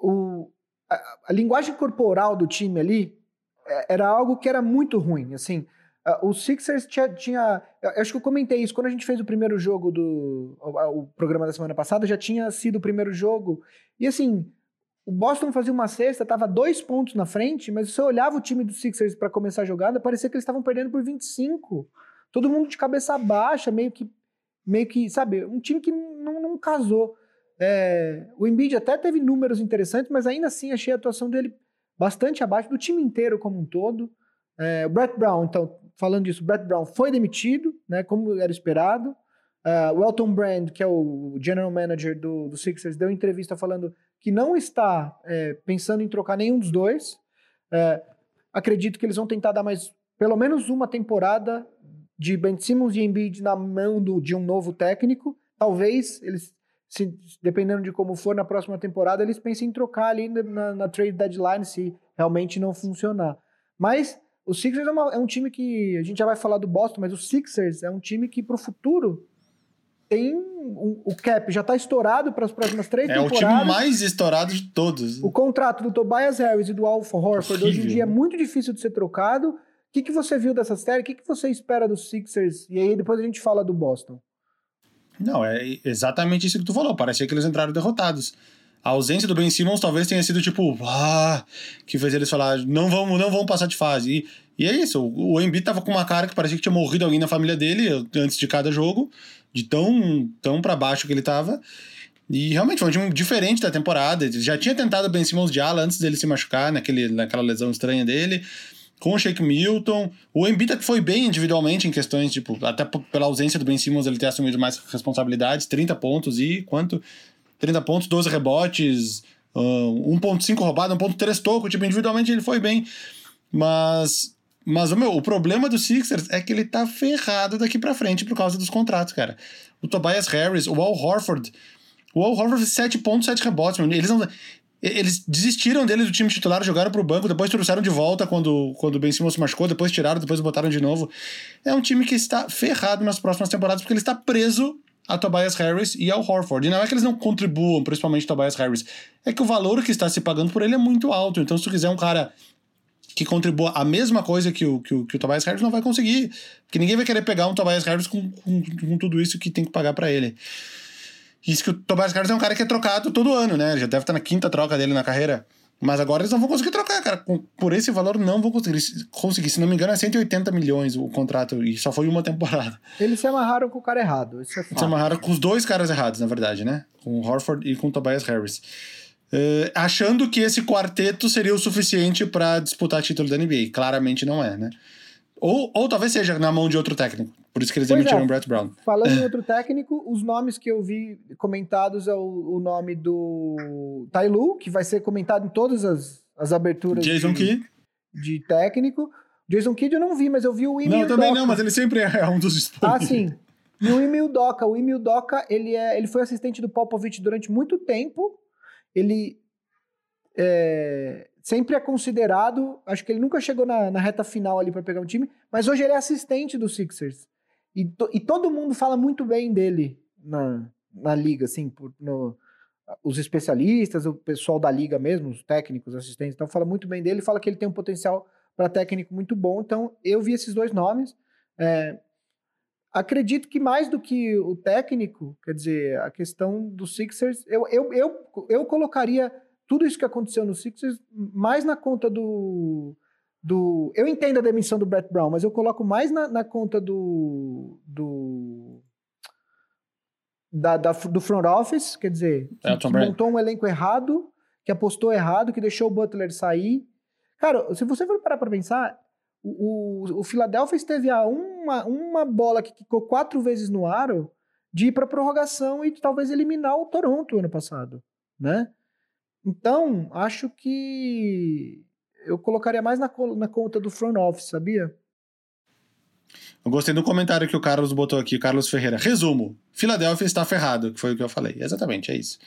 o, a, a, linguagem corporal do time ali é, era algo que era muito ruim. Assim, o Sixers tinha, tinha. Acho que eu comentei isso. Quando a gente fez o primeiro jogo do. O, o programa da semana passada, já tinha sido o primeiro jogo. E assim, o Boston fazia uma cesta, estava dois pontos na frente, mas você olhava o time do Sixers para começar a jogada, parecia que eles estavam perdendo por 25. Todo mundo de cabeça baixa, meio que, meio que sabe, um time que não, não casou. É, o Embiid até teve números interessantes, mas ainda assim achei a atuação dele bastante abaixo do time inteiro como um todo. É, o Brett Brown, então, falando disso, o Brett Brown foi demitido, né, como era esperado. Uh, o Elton Brand, que é o general manager do, do Sixers, deu entrevista falando que não está é, pensando em trocar nenhum dos dois. É, acredito que eles vão tentar dar mais pelo menos uma temporada de Ben Simmons e Embiid na mão do, de um novo técnico. Talvez eles, se, dependendo de como for na próxima temporada, eles pensem em trocar ali na, na trade deadline se realmente não funcionar. Mas o Sixers é, uma, é um time que a gente já vai falar do Boston, mas o Sixers é um time que para o futuro tem um, o cap já está estourado para as próximas três é temporadas. É o time mais estourado de todos. O contrato do Tobias Harris e do Alpha Horford hoje em dia é muito difícil de ser trocado. O que, que você viu dessa série? O que, que você espera dos Sixers? E aí depois a gente fala do Boston. Não, é exatamente isso que tu falou. Parecia que eles entraram derrotados. A ausência do Ben Simmons talvez tenha sido tipo, ah, que fez eles falar, não vamos, não vamos passar de fase. E, e é isso, o, o Embiid tava com uma cara que parecia que tinha morrido alguém na família dele antes de cada jogo de tão, tão para baixo que ele tava. E realmente foi um time diferente da temporada. Ele já tinha tentado Ben Simmons de ala antes dele se machucar, naquele, naquela lesão estranha dele. Com o Shake Milton. O Embiid foi bem individualmente em questões, tipo, até pela ausência do Ben Simmons ele ter assumido mais responsabilidades. 30 pontos e quanto? 30 pontos, 12 rebotes, uh, 1.5 roubado, 1.3 toco. Tipo, individualmente ele foi bem. Mas mas o meu, o problema do Sixers é que ele tá ferrado daqui para frente por causa dos contratos, cara. O Tobias Harris, o Al Horford. O Al Horford fez 7 pontos, 7 rebotes, meu. Eles não. Eles desistiram dele do time titular, jogaram pro banco, depois trouxeram de volta quando, quando o Ben Simmons se machucou, depois tiraram, depois botaram de novo. É um time que está ferrado nas próximas temporadas porque ele está preso a Tobias Harris e ao Horford. E não é que eles não contribuam, principalmente Tobias Harris, é que o valor que está se pagando por ele é muito alto. Então, se tu quiser um cara que contribua a mesma coisa que o, que o, que o Tobias Harris não vai conseguir. Porque ninguém vai querer pegar um Tobias Harris com, com, com tudo isso que tem que pagar para ele. Isso que o Tobias Harris é um cara que é trocado todo ano, né? Ele já deve estar na quinta troca dele na carreira. Mas agora eles não vão conseguir trocar, cara. Por esse valor não vão conseguir. conseguir. Se não me engano, é 180 milhões o contrato e só foi uma temporada. Eles se amarraram com o cara errado. Isso é Se amarraram com os dois caras errados, na verdade, né? Com o Horford e com o Tobias Harris. Uh, achando que esse quarteto seria o suficiente para disputar título da NBA. Claramente não é, né? Ou, ou talvez seja na mão de outro técnico. Por isso que eles pois demitiram é. o Brett Brown. Falando em outro técnico, os nomes que eu vi comentados é o, o nome do Tailu, que vai ser comentado em todas as, as aberturas Jason de, de técnico. Jason Kidd eu não vi, mas eu vi o Emil Não, também Doca. não, mas ele sempre é um dos expoentes. Ah, sim. E o Emil Doca. O Emil Doca, ele, é, ele foi assistente do Popovich durante muito tempo. Ele é, sempre é considerado, acho que ele nunca chegou na, na reta final ali para pegar um time, mas hoje ele é assistente do Sixers. E, to, e todo mundo fala muito bem dele na, na liga, assim, por, no, os especialistas, o pessoal da liga mesmo, os técnicos, assistentes, então fala muito bem dele, fala que ele tem um potencial para técnico muito bom. Então eu vi esses dois nomes. É, acredito que mais do que o técnico, quer dizer, a questão dos Sixers, eu, eu, eu, eu colocaria tudo isso que aconteceu no Sixers mais na conta do do. Eu entendo a demissão do Brett Brown, mas eu coloco mais na, na conta do. do da, da, do front office, quer dizer, que, que montou um elenco errado, que apostou errado, que deixou o Butler sair. Cara, se você for parar pra pensar, o, o, o Philadelphia esteve a uma, uma bola que ficou quatro vezes no aro de ir pra prorrogação e talvez eliminar o Toronto ano passado, né? Então, acho que eu colocaria mais na, na conta do front office, sabia? Eu gostei do comentário que o Carlos botou aqui, Carlos Ferreira. Resumo: Filadélfia está ferrado, que foi o que eu falei. Exatamente, é isso.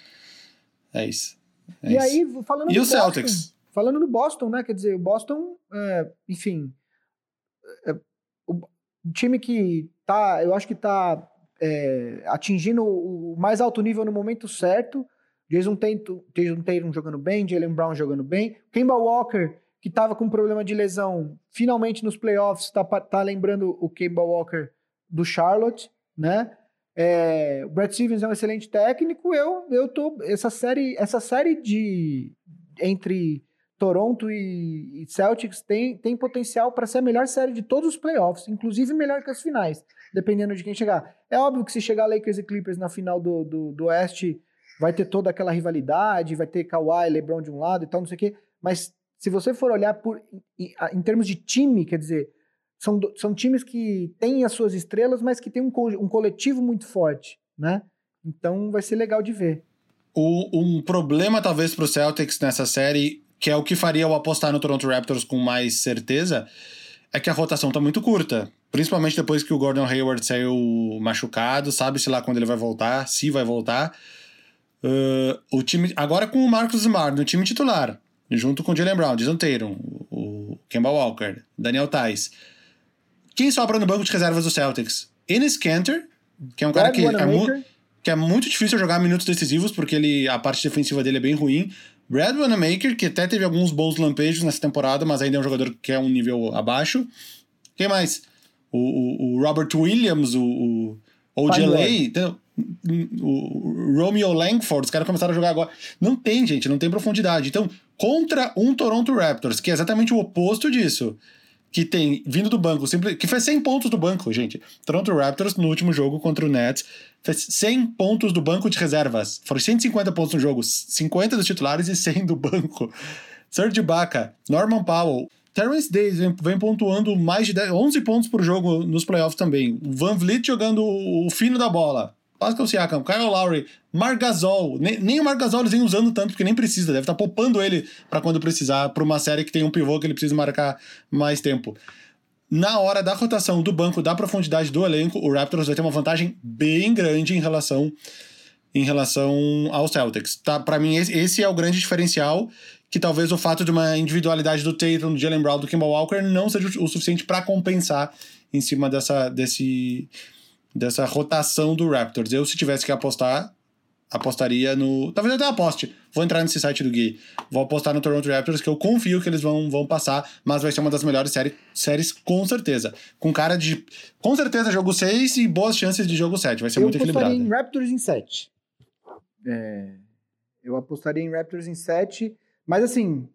É isso. É e isso. aí, falando e do o Boston, Celtics? Falando do Boston, né? Quer dizer, o Boston, é, enfim. É, o time que tá, eu acho que tá é, atingindo o mais alto nível no momento certo. Jason Tatum jogando bem, Jalen Brown jogando bem. Kemba Walker que estava com problema de lesão, finalmente nos playoffs está tá lembrando o Kemba Walker do Charlotte, né? É, o Brad Stevens é um excelente técnico. Eu, eu tô essa série, essa série de entre Toronto e, e Celtics tem, tem potencial para ser a melhor série de todos os playoffs, inclusive melhor que as finais, dependendo de quem chegar. É óbvio que se chegar Lakers e Clippers na final do, do, do Oeste, vai ter toda aquela rivalidade, vai ter Kawhi, LeBron de um lado e tal, não sei o quê, mas se você for olhar por, em, em termos de time, quer dizer, são, são times que têm as suas estrelas, mas que têm um, um coletivo muito forte, né? Então vai ser legal de ver. O, um problema, talvez, para o Celtics nessa série, que é o que faria eu apostar no Toronto Raptors com mais certeza, é que a rotação está muito curta. Principalmente depois que o Gordon Hayward saiu machucado, sabe-se lá quando ele vai voltar, se vai voltar. Uh, o time agora com o Marcos Smart no time titular junto com o Jalen Brown, Jason Tatum, o Kemba Walker, Daniel Tais. Quem sobra no banco de reservas do Celtics? Enes Kanter, que é um cara que é, que é, muito difícil jogar minutos decisivos, porque ele, a parte defensiva dele é bem ruim. Brad Wanamaker, que até teve alguns bons lampejos nessa temporada, mas ainda é um jogador que é um nível abaixo. Quem mais? O, o, o Robert Williams, o, o então, o Romeo Langford, os caras começaram a jogar agora. Não tem, gente, não tem profundidade. Então, contra um Toronto Raptors, que é exatamente o oposto disso, que tem vindo do banco, que fez 100 pontos do banco, gente. Toronto Raptors, no último jogo contra o Nets, 100 pontos do banco de reservas. Foram 150 pontos no jogo, 50 dos titulares e 100 do banco. Serge Ibaka, Norman Powell, Terrence Davis vem, vem, pontuando mais de 10, 11 pontos por jogo nos playoffs também. Van Vliet jogando o fino da bola. Pascal Siakam, Kyle Lowry, Margasol. Nem, nem o Margasol eles vêm usando tanto, porque nem precisa. Deve estar tá poupando ele para quando precisar, para uma série que tem um pivô que ele precisa marcar mais tempo. Na hora da rotação do banco, da profundidade do elenco, o Raptors vai ter uma vantagem bem grande em relação em relação ao Celtics. Tá, para mim, esse é o grande diferencial que talvez o fato de uma individualidade do Tatum, do Jalen Brown, do Kimball Walker não seja o suficiente para compensar em cima dessa, desse, dessa rotação do Raptors. Eu, se tivesse que apostar, apostaria no. Talvez até aposte. Vou entrar nesse site do Gui. Vou apostar no Toronto Raptors, que eu confio que eles vão, vão passar, mas vai ser uma das melhores série, séries, com certeza. Com cara de. Com certeza, jogo 6 e boas chances de jogo 7. Vai ser eu muito equilibrado. Eu apostaria em Raptors em 7. É, eu apostaria em Raptors em 7, mas assim,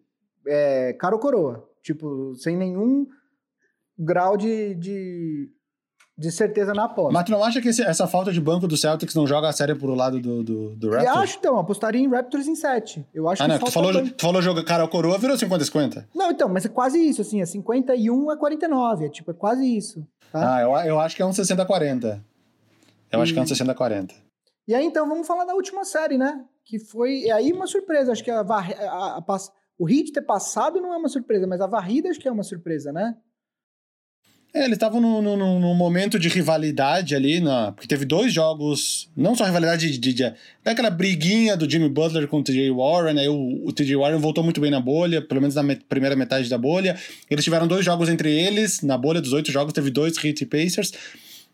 é, caro coroa. Tipo, sem nenhum grau de, de de certeza na aposta. Mas tu não acha que esse, essa falta de banco do Celtics não joga a série pro lado do, do, do Raptors? Eu acho, então. Apostaria em Raptors em 7. Eu acho ah, que não, tu falou, tu falou jogo cara coroa, virou 50-50. Não, então, mas é quase isso, assim. É 51 a 49. É tipo, é quase isso. Tá? Ah, eu, eu acho que é um 60-40. Eu acho que é um 60-40. E aí, então, vamos falar da última série, né? Que foi... É aí uma surpresa. Acho que a, a, a, a o Heat ter passado não é uma surpresa, mas a varrida acho que é uma surpresa, né? É, eles estavam num, momento de rivalidade ali, na, porque teve dois jogos, não só rivalidade de, de, de daquela briguinha do Jimmy Butler com o TJ Warren, aí o, o TJ Warren voltou muito bem na bolha, pelo menos na met, primeira metade da bolha. Eles tiveram dois jogos entre eles, na bolha dos oito jogos, teve dois Heat e Pacers.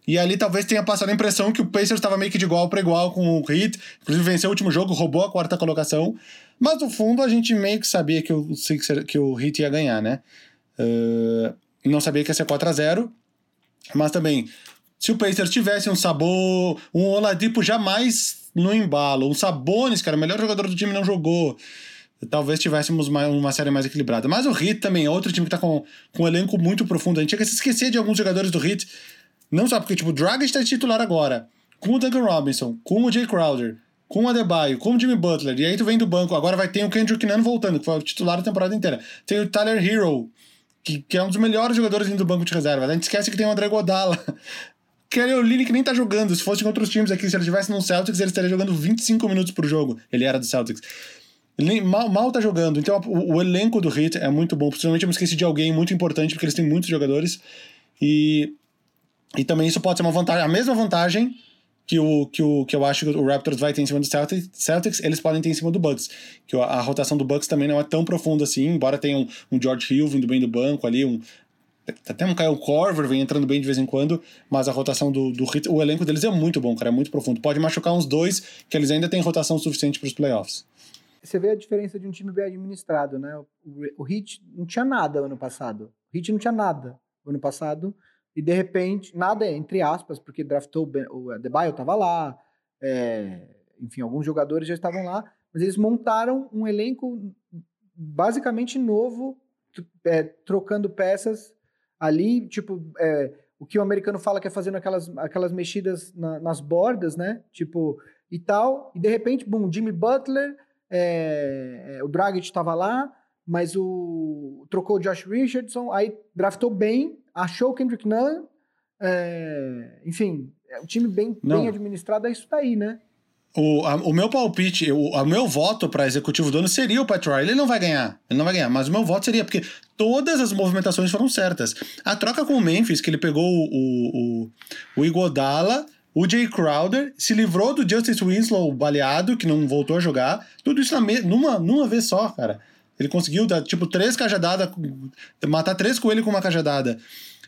E ali talvez tenha passado a impressão que o Pacers estava meio que de igual para igual com o Heat, inclusive venceu o último jogo, roubou a quarta colocação. Mas no fundo a gente meio que sabia que o, Sixer, que o Heat ia ganhar, né? Uh, não sabia que ia ser 4 a 0 mas também, se o Pacers tivesse um sabor, um Oladipo jamais no embalo, um Sabonis, cara, o melhor jogador do time não jogou. Talvez tivéssemos uma, série mais equilibrada. Mas o Heat também é outro time que tá com, com um elenco muito profundo. A gente tinha que se esquecer de alguns jogadores do Heat. Não só porque, tipo, o Dragic está titular agora, com o Duncan Robinson, com o Jay Crowder, com o Adebayo, com o Jimmy Butler, e aí tu vem do banco, agora vai ter o Kendrick Nunn voltando, que foi o titular a temporada inteira. Tem o Tyler Hero, que, que é um dos melhores jogadores do banco de reserva. A gente esquece que tem o André Godala. Kelly Olynyk que nem tá jogando. Se fosse em outros times aqui, se ele estivesse no Celtics, ele estaria jogando 25 minutos por jogo. Ele era do Celtics. Ele mal, mal tá jogando. Então o, o elenco do Heat é muito bom. Possivelmente eu me esqueci de alguém muito importante, porque eles têm muitos jogadores. E, e também isso pode ser uma vantagem. A mesma vantagem que, o, que, o, que eu acho que o Raptors vai ter em cima do Celtics, Celtics eles podem ter em cima do Bucks. Que a, a rotação do Bucks também não é tão profunda assim, embora tenha um, um George Hill vindo bem do banco ali, um, até um Kyle Corver vem entrando bem de vez em quando, mas a rotação do, do o elenco deles é muito bom, cara, é muito profundo. Pode machucar uns dois, que eles ainda têm rotação suficiente para os playoffs. Você vê a diferença de um time bem administrado, né? O, o Heat não tinha nada ano passado. O Heat não tinha nada ano passado e de repente, nada entre aspas, porque draftou o Adebayo estava lá, é, enfim, alguns jogadores já estavam lá, mas eles montaram um elenco basicamente novo, é, trocando peças ali, tipo, é, o que o americano fala que é fazendo aquelas, aquelas mexidas na, nas bordas, né? Tipo, e tal, e de repente, bum, Jimmy Butler, é, é o Dragic estava lá, mas o trocou o Josh Richardson, aí draftou bem, achou o Kendrick Nunn, é, enfim, é um time bem, bem administrado, é isso daí, né? O, a, o meu palpite, o, o meu voto para executivo do ano seria o Pat Riley. Ele não vai ganhar, ele não vai ganhar, mas o meu voto seria, porque todas as movimentações foram certas. A troca com o Memphis, que ele pegou o, o, o Igodala, o Jay Crowder, se livrou do Justice Winslow baleado, que não voltou a jogar, tudo isso na numa, numa vez só, cara. Ele conseguiu dar, tipo, três cajadadas, matar três coelhos com uma cajadada.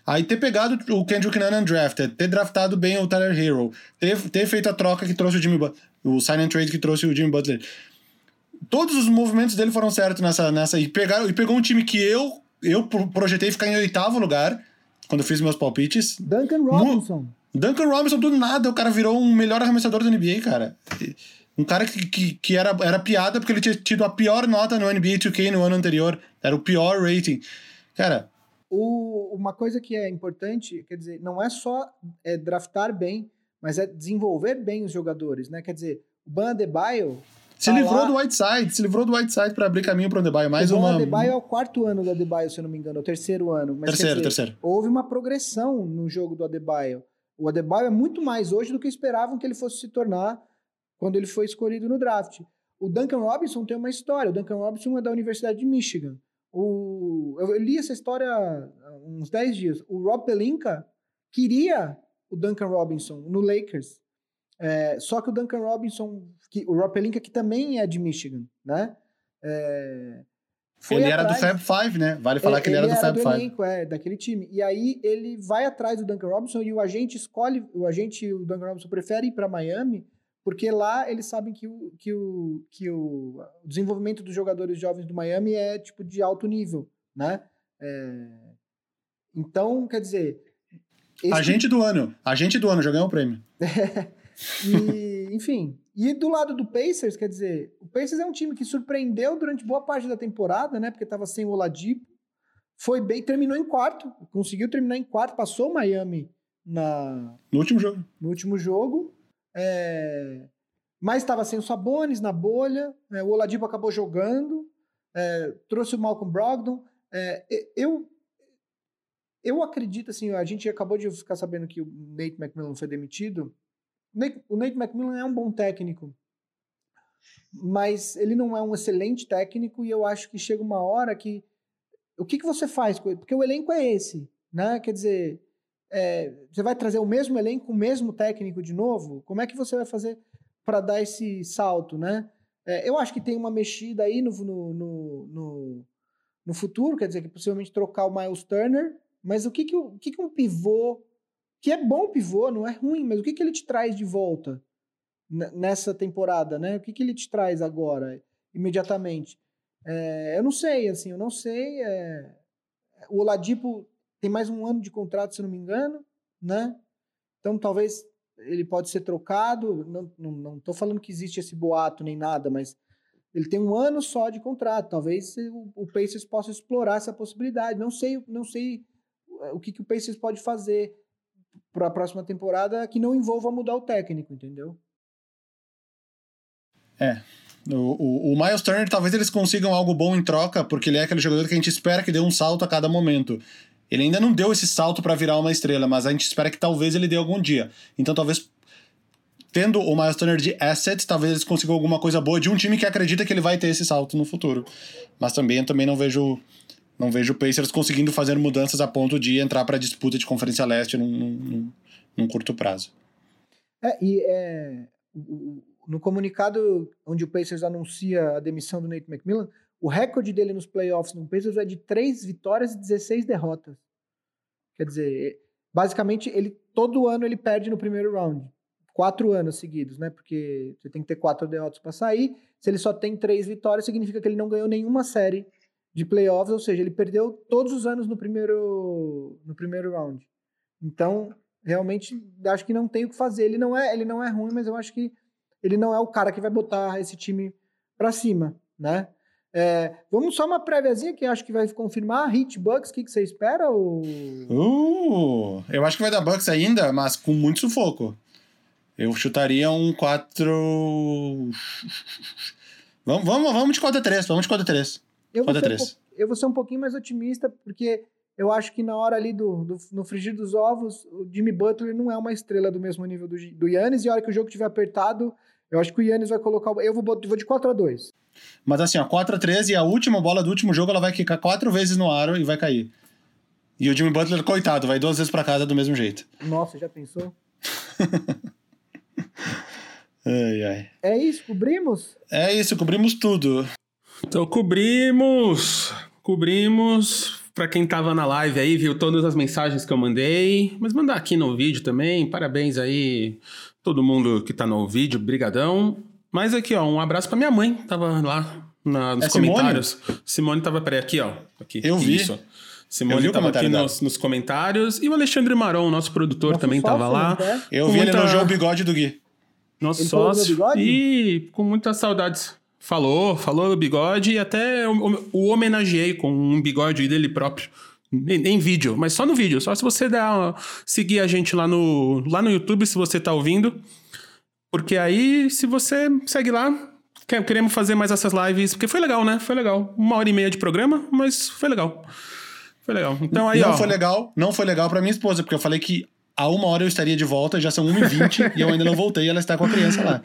Aí ter pegado o Kendrick Nunn undrafted, ter draftado bem o Tyler Hero, ter, ter feito a troca que trouxe o Jimmy Butler, o sign and trade que trouxe o Jimmy Butler. Todos os movimentos dele foram certos nessa. nessa e, pegaram, e pegou um time que eu, eu projetei ficar em oitavo lugar, quando eu fiz meus palpites. Duncan Robinson. No, Duncan Robinson, do nada, o cara virou um melhor arremessador da NBA, cara. Um cara que, que, que, era, era piada porque ele tinha tido a pior nota no NBA 2K no ano anterior. Era o pior rating. Cara. O, uma coisa que é importante, quer dizer, não é só é, draftar bem, mas é desenvolver bem os jogadores, né? Quer dizer, o Ban Adebayo... Se tá livrou lá... do Whiteside, se livrou do Whiteside para abrir caminho para o Adebayo. Mais o uma... O Adebayo é o quarto ano do Adebayo, se eu não me engano, é o terceiro ano. Mas, terceiro, dizer, terceiro. Houve uma progressão no jogo do Adebayo. O Adebayo é muito mais hoje do que esperavam que ele fosse se tornar quando ele foi escolhido no draft. O Duncan Robinson tem uma história. O Duncan Robinson é da Universidade de Michigan. O, eu li essa história há uns 10 dias. O Rob Pelinka queria o Duncan Robinson no Lakers. É, só que o Duncan Robinson, que, o Rob Pelinka, que também é de Michigan, né? É, ele atrás, era do Fab Five, né? Vale falar é, que ele, ele era do Fab Five. Elenco, é, daquele time. E aí ele vai atrás do Duncan Robinson e o agente escolhe, o agente, o Duncan Robinson prefere ir para Miami porque lá eles sabem que o, que o, que o desenvolvimento dos jogadores jovens do Miami é tipo de alto nível, né? É... Então, quer dizer. Agente do ano. Agente do ano, já ganhou o prêmio. e, enfim. E do lado do Pacers, quer dizer, o Pacers é um time que surpreendeu durante boa parte da temporada, né? Porque estava sem o Oladipo. Foi bem, terminou em quarto, conseguiu terminar em quarto, passou o Miami na no último jogo. No último jogo. É, mas estava sem o Sabonis na bolha. É, o Oladipo acabou jogando. É, trouxe o Malcolm Brogdon. É, eu eu acredito assim, a gente acabou de ficar sabendo que o Nate McMillan foi demitido. O Nate McMillan é um bom técnico, mas ele não é um excelente técnico e eu acho que chega uma hora que o que, que você faz? Porque o elenco é esse, né? Quer dizer, é, você vai trazer o mesmo elenco, o mesmo técnico de novo? Como é que você vai fazer para dar esse salto, né? É, eu acho que tem uma mexida aí no, no, no, no, futuro, quer dizer, que possivelmente trocar o Miles Turner, mas o que, que, o que, que um pivô, que é bom pivô, não é ruim, mas o que, que ele te traz de volta nessa temporada, né? O que, que ele te traz agora, imediatamente? É, eu não sei, assim, eu não sei. É... O Oladipo tem mais um ano de contrato, se não me engano, né? Então talvez ele pode ser trocado. Não, não, não tô falando que existe esse boato nem nada, mas ele tem um ano só de contrato. Talvez o, o Pacers possa explorar essa possibilidade. Não sei, não sei o que, que o Pacers pode fazer para a próxima temporada que não envolva mudar o técnico, entendeu? É. O, o, o, Miles Turner, talvez eles consigam algo bom em troca, porque ele é aquele jogador que a gente espera que dê um salto a cada momento. Ele ainda não deu esse salto para virar uma estrela, mas a gente espera que talvez ele dê algum dia. Então talvez tendo o Miles Turner de assets, talvez eles consigam alguma coisa boa de um time que acredita que ele vai ter esse salto no futuro. Mas também eu também não vejo não vejo o Pacers conseguindo fazer mudanças a ponto de entrar para a disputa de Conferência Leste num, num, num, curto prazo. É, e é, no comunicado onde o Pacers anuncia a demissão do Nate McMillan, o recorde dele nos playoffs no Pacers é de 3 vitórias e 16 derrotas. Quer dizer, basicamente, ele todo ano ele perde no primeiro round. Quatro anos seguidos, né? Porque você tem que ter quatro derrotas para sair. Se ele só tem três vitórias, significa que ele não ganhou nenhuma série de playoffs, ou seja, ele perdeu todos os anos no primeiro, no primeiro round. Então, realmente, acho que não tem o que fazer. Ele não é, ele não é ruim, mas eu acho que ele não é o cara que vai botar esse time para cima, né? É, vamos só uma préviazinha que acho que vai confirmar. Hit Bucks, o que, que você espera? Ou... Uh, eu acho que vai dar Bucks ainda, mas com muito sufoco. Eu chutaria um 4. Vamos, vamos, vamos de 4x3, vamos de 4x3. Eu, 4 Um, eu vou ser um pouquinho mais otimista, porque eu acho que na hora ali do, do, no frigir dos ovos, o Jimmy Butler não é uma estrela do mesmo nível do, do Yannis, e a hora que o jogo estiver apertado, eu acho que o Yannis vai colocar. Eu vou, vou de 4 a 2 Mas assim, ó, 4 a 3 e a última bola do último jogo ela vai quicar quatro vezes no aro e vai cair. E o Jimmy Butler, coitado, vai duas vezes para casa do mesmo jeito. Nossa, já pensou? ai, ai. É isso, cobrimos? É isso, cobrimos tudo. Então cobrimos, cobrimos. Para quem tava na live aí, viu todas as mensagens que eu mandei, mas mandar aqui no vídeo também. Parabéns aí todo mundo que tá no vídeo, brigadão. Mas aqui, ó, um abraço pra minha mãe, tava lá na, nos é comentários. Simone? Simone tava, peraí, aqui, ó. Aqui, eu vi. Isso. Simone estava aqui nos, nos, comentários. E o Alexandre Maron, nosso produtor, nosso também estava lá. Né? Eu vi muita... ele elogiou o bigode do Gui. Nosso ele sócio. E com muitas saudades. Falou, falou o bigode e até o, o homenageei com um bigode dele próprio. Em, vídeo, mas só no vídeo. Só se você der, seguir a gente lá no, lá no YouTube, se você tá ouvindo. Porque aí, se você segue lá, queremos fazer mais essas lives. Porque foi legal, né? Foi legal. Uma hora e meia de programa, mas foi legal. Foi legal. Então aí, não ó. foi legal, não foi legal para minha esposa, porque eu falei que a uma hora eu estaria de volta, já são 1h20 e eu ainda não voltei ela está com a criança lá.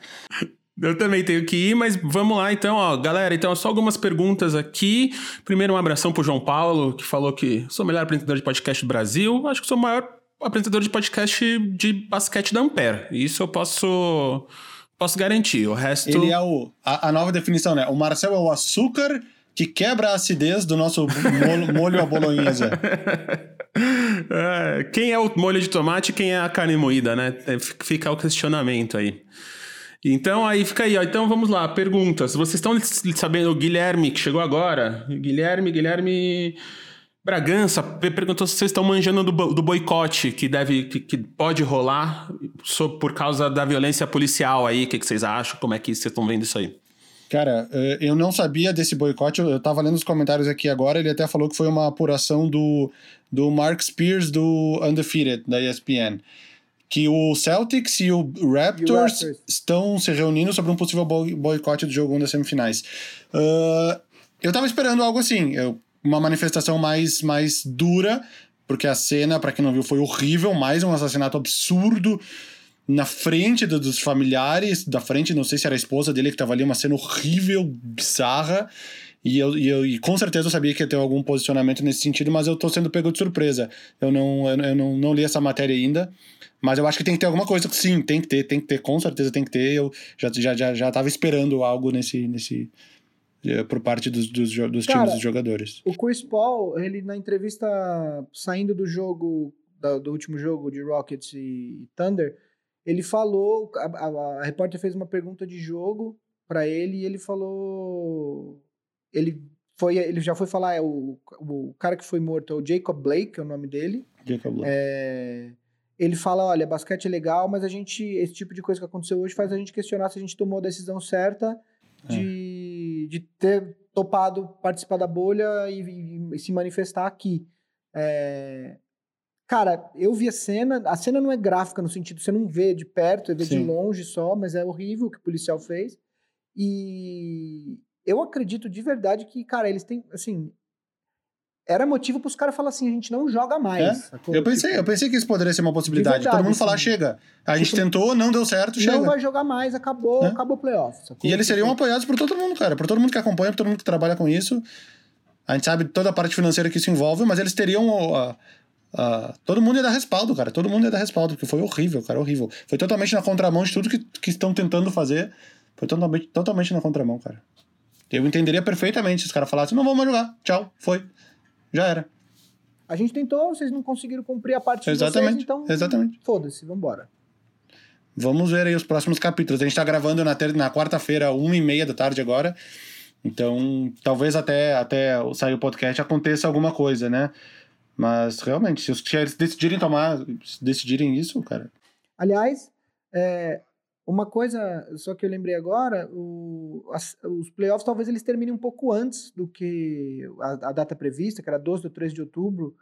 Eu também tenho que ir, mas vamos lá então, ó, galera. Então, só algumas perguntas aqui. Primeiro, um abração pro João Paulo, que falou que sou o melhor apresentador de podcast do Brasil. Acho que sou o maior apresentador de podcast de basquete da Ampere. Isso eu posso posso garantir. O resto. Ele é o. A, a nova definição, né? O Marcel é o açúcar que quebra a acidez do nosso molho, molho à bolonhesa. É, quem é o molho de tomate e quem é a carne moída, né? Fica o questionamento aí. Então aí fica aí, ó. Então vamos lá, perguntas. Vocês estão sabendo, o Guilherme, que chegou agora. Guilherme, Guilherme Bragança perguntou se vocês estão manjando do, do boicote que deve, que, que pode rolar por causa da violência policial aí. O que, que vocês acham? Como é que vocês estão vendo isso aí? Cara, eh, eu não sabia desse boicote, eu tava lendo os comentários aqui agora, ele até falou que foi uma apuração do, do Mark Spears do Undefeated, da ESPN. Que o Celtics e o Raptors, e o Raptors. estão se reunindo sobre um possível boicote do jogo 1 das semifinais. Uh, eu tava esperando algo assim, eu, uma manifestação mais, mais dura, porque a cena, para quem não viu, foi horrível, mais um assassinato absurdo na frente do, dos familiares, da frente, não sei se era a esposa dele que tava ali, uma cena horrível, bizarra. E eu, e eu e com certeza eu sabia que ia ter algum posicionamento nesse sentido, mas eu tô sendo pego de surpresa. Eu não, eu, eu não, não li essa matéria ainda. Mas eu acho que tem que ter alguma coisa. Sim, tem que ter, tem que ter, com certeza tem que ter. Eu já, já, já, já tava esperando algo nesse. nesse eh, por parte dos, dos, dos Cara, times dos jogadores. O Chris Paul, ele na entrevista saindo do jogo, do, do último jogo de Rockets e Thunder, ele falou, a, a, a repórter fez uma pergunta de jogo para ele e ele falou, ele foi, ele já foi falar, é o, o cara que foi morto é o Jacob Blake, é o nome dele. Jacob Blake. É, ele fala, olha, basquete é legal, mas a gente, esse tipo de coisa que aconteceu hoje faz a gente questionar se a gente tomou a decisão certa de, é. de ter topado participar da bolha e, e, e se manifestar aqui. É, Cara, eu vi a cena, a cena não é gráfica no sentido, você não vê de perto, vê Sim. de longe só, mas é horrível o que o policial fez. E eu acredito de verdade que, cara, eles têm, assim, era motivo para os caras falar assim, a gente não joga mais. É? Eu pensei, tipo, eu pensei que isso poderia ser uma possibilidade. Verdade, Todo mundo falar, chega. A gente tipo, tentou, não deu certo, chega. Não vai jogar mais, acabou, é? acabou o playoff. Sacou? E eles seriam apoiados por todo mundo, cara. Por todo mundo que acompanha, por todo mundo que trabalha com isso. A gente sabe toda a parte financeira que isso envolve, mas eles teriam uh, Uh, todo mundo ia dar respaldo, cara. Todo mundo ia dar respaldo, porque foi horrível, cara, horrível. Foi totalmente na contramão de tudo que, que estão tentando fazer. Foi totalmente, totalmente na contramão, cara. Eu entenderia perfeitamente se os caras falassem, não vamos mais jogar, tchau, foi. Já era. A gente tentou, vocês não conseguiram cumprir a parte exatamente, de vocês, então exatamente. foda-se, vambora. Vamos ver aí os próximos capítulos. A gente tá gravando na, ter... na quarta-feira, uma e meia da tarde agora. Então, talvez até, até sair o podcast aconteça alguma coisa, né? Mas realmente, se os Chiefs decidirem tomar, decidirem isso, cara. Aliás, é, uma coisa só que eu lembrei agora, o, as, os playoffs talvez eles terminem um pouco antes do que a, a, data prevista, que era 12 ou 13 de outubro,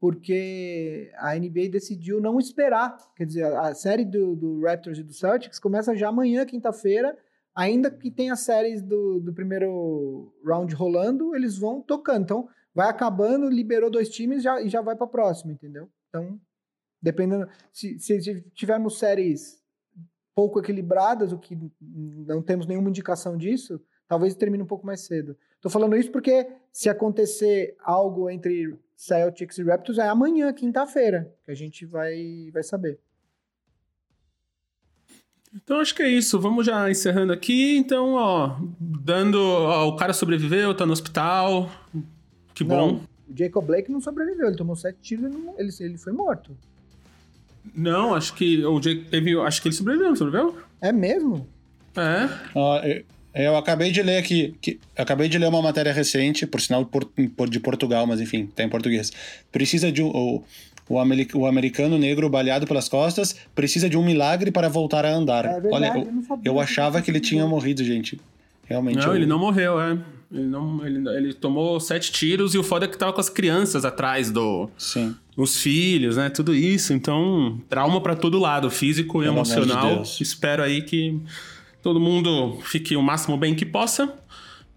porque a NBA decidiu não esperar. Quer dizer, a, a série do, do, Raptors e do Celtics começa já amanhã, quinta-feira, ainda que tenha séries do, do primeiro round rolando, eles vão tocando. Então, vai acabando, liberou dois times já, e já vai para a próxima, entendeu? Então, dependendo. Se, se tivermos séries pouco equilibradas, o que não temos nenhuma indicação disso, talvez termine um pouco mais cedo. Tô falando isso porque se acontecer algo entre Celtics e Raptors é amanhã, quinta-feira, que a gente vai, vai saber. Então acho que é isso. Vamos já encerrando aqui. Então, ó, dando. Ó, o cara sobreviveu, tá no hospital. Que bom. o Jacob Blake não sobreviveu, ele tomou sete tiros e ele, ele foi morto. Não, acho que o Jake teve. Acho que ele sobreviveu, não sobreviveu? É mesmo? É. Uh, eu acabei de ler aqui, que, acabei de ler uma matéria recente, por sinal de Portugal, mas enfim, tá em português. Precisa de um, o, o, o, americano negro baleado pelas costas precisa de um milagre para voltar a andar. É verdade, Olha, eu, eu, eu achava que ele tinha morrido, gente. Realmente. Não, eu... ele não morreu, é. Ele, não, ele, ele tomou sete tiros e o foda é que tava com as crianças atrás do. Sim. Os filhos, né? Tudo isso. Então, trauma para todo lado, físico e Pelo emocional. De Espero aí que todo mundo fique o máximo bem que possa.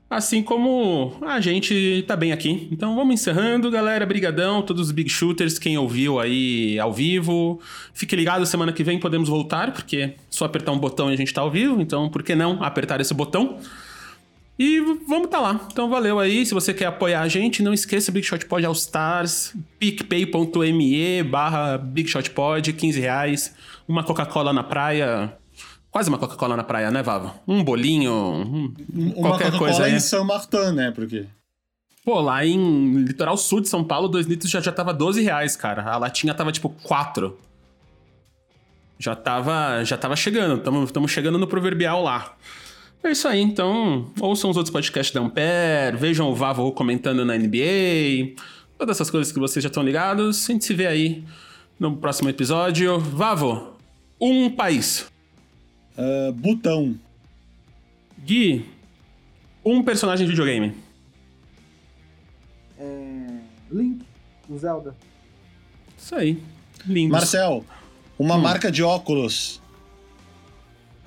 Assim como a gente tá bem aqui. Então vamos encerrando, galera. Brigadão, todos os Big Shooters, quem ouviu aí ao vivo. Fique ligado, semana que vem podemos voltar, porque só apertar um botão e a gente tá ao vivo. Então, por que não apertar esse botão? E vamos tá lá. Então valeu aí. Se você quer apoiar a gente, não esqueça Big Shot Pod All Stars, picpay.me barra Big Shot Pod, 15 reais. Uma Coca-Cola na praia. Quase uma Coca-Cola na praia, né, Vava? Um bolinho, um, uma qualquer coisa aí. em São Martin, né? Porque... Pô, lá em litoral sul de São Paulo, 2 litros já, já tava 12 reais, cara. A latinha tava tipo 4. Já tava, já tava chegando, estamos chegando no proverbial lá. É isso aí, então ouçam os outros podcasts da Ampere, vejam o Vavo comentando na NBA, todas essas coisas que vocês já estão ligados. A gente se vê aí no próximo episódio. Vavo, um país. Uh, Butão. Gui, um personagem de videogame. É... Link, do Zelda. Isso aí. Lindo. Marcel, uma hum. marca de óculos.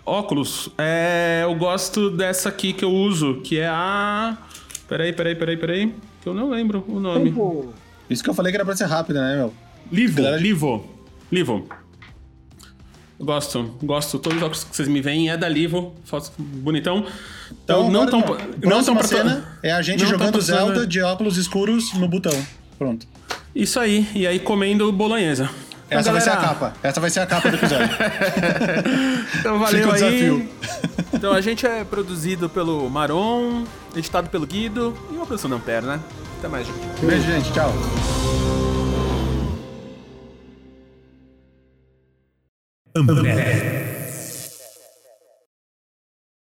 Óculos. É, eu gosto dessa aqui que eu uso, que é a. Peraí, peraí, peraí, peraí. Que eu não lembro o nome. Isso que eu falei que era pra ser rápido, né, meu? Livo, Galera... Livo. Livo. Gosto, gosto. Todos os óculos que vocês me veem é da Livo. Foto bonitão. Então, não tão, não tão pra cena é a gente jogando Zelda de óculos escuros no botão. Pronto. Isso aí. E aí comendo bolonhesa. Essa galera... vai ser a capa. Essa vai ser a capa do episódio. então valeu aí. Então a gente é produzido pelo Maron, editado pelo Guido e uma produção da Ampere, né? Até mais, gente. Beijo, gente. Tchau. Ampere.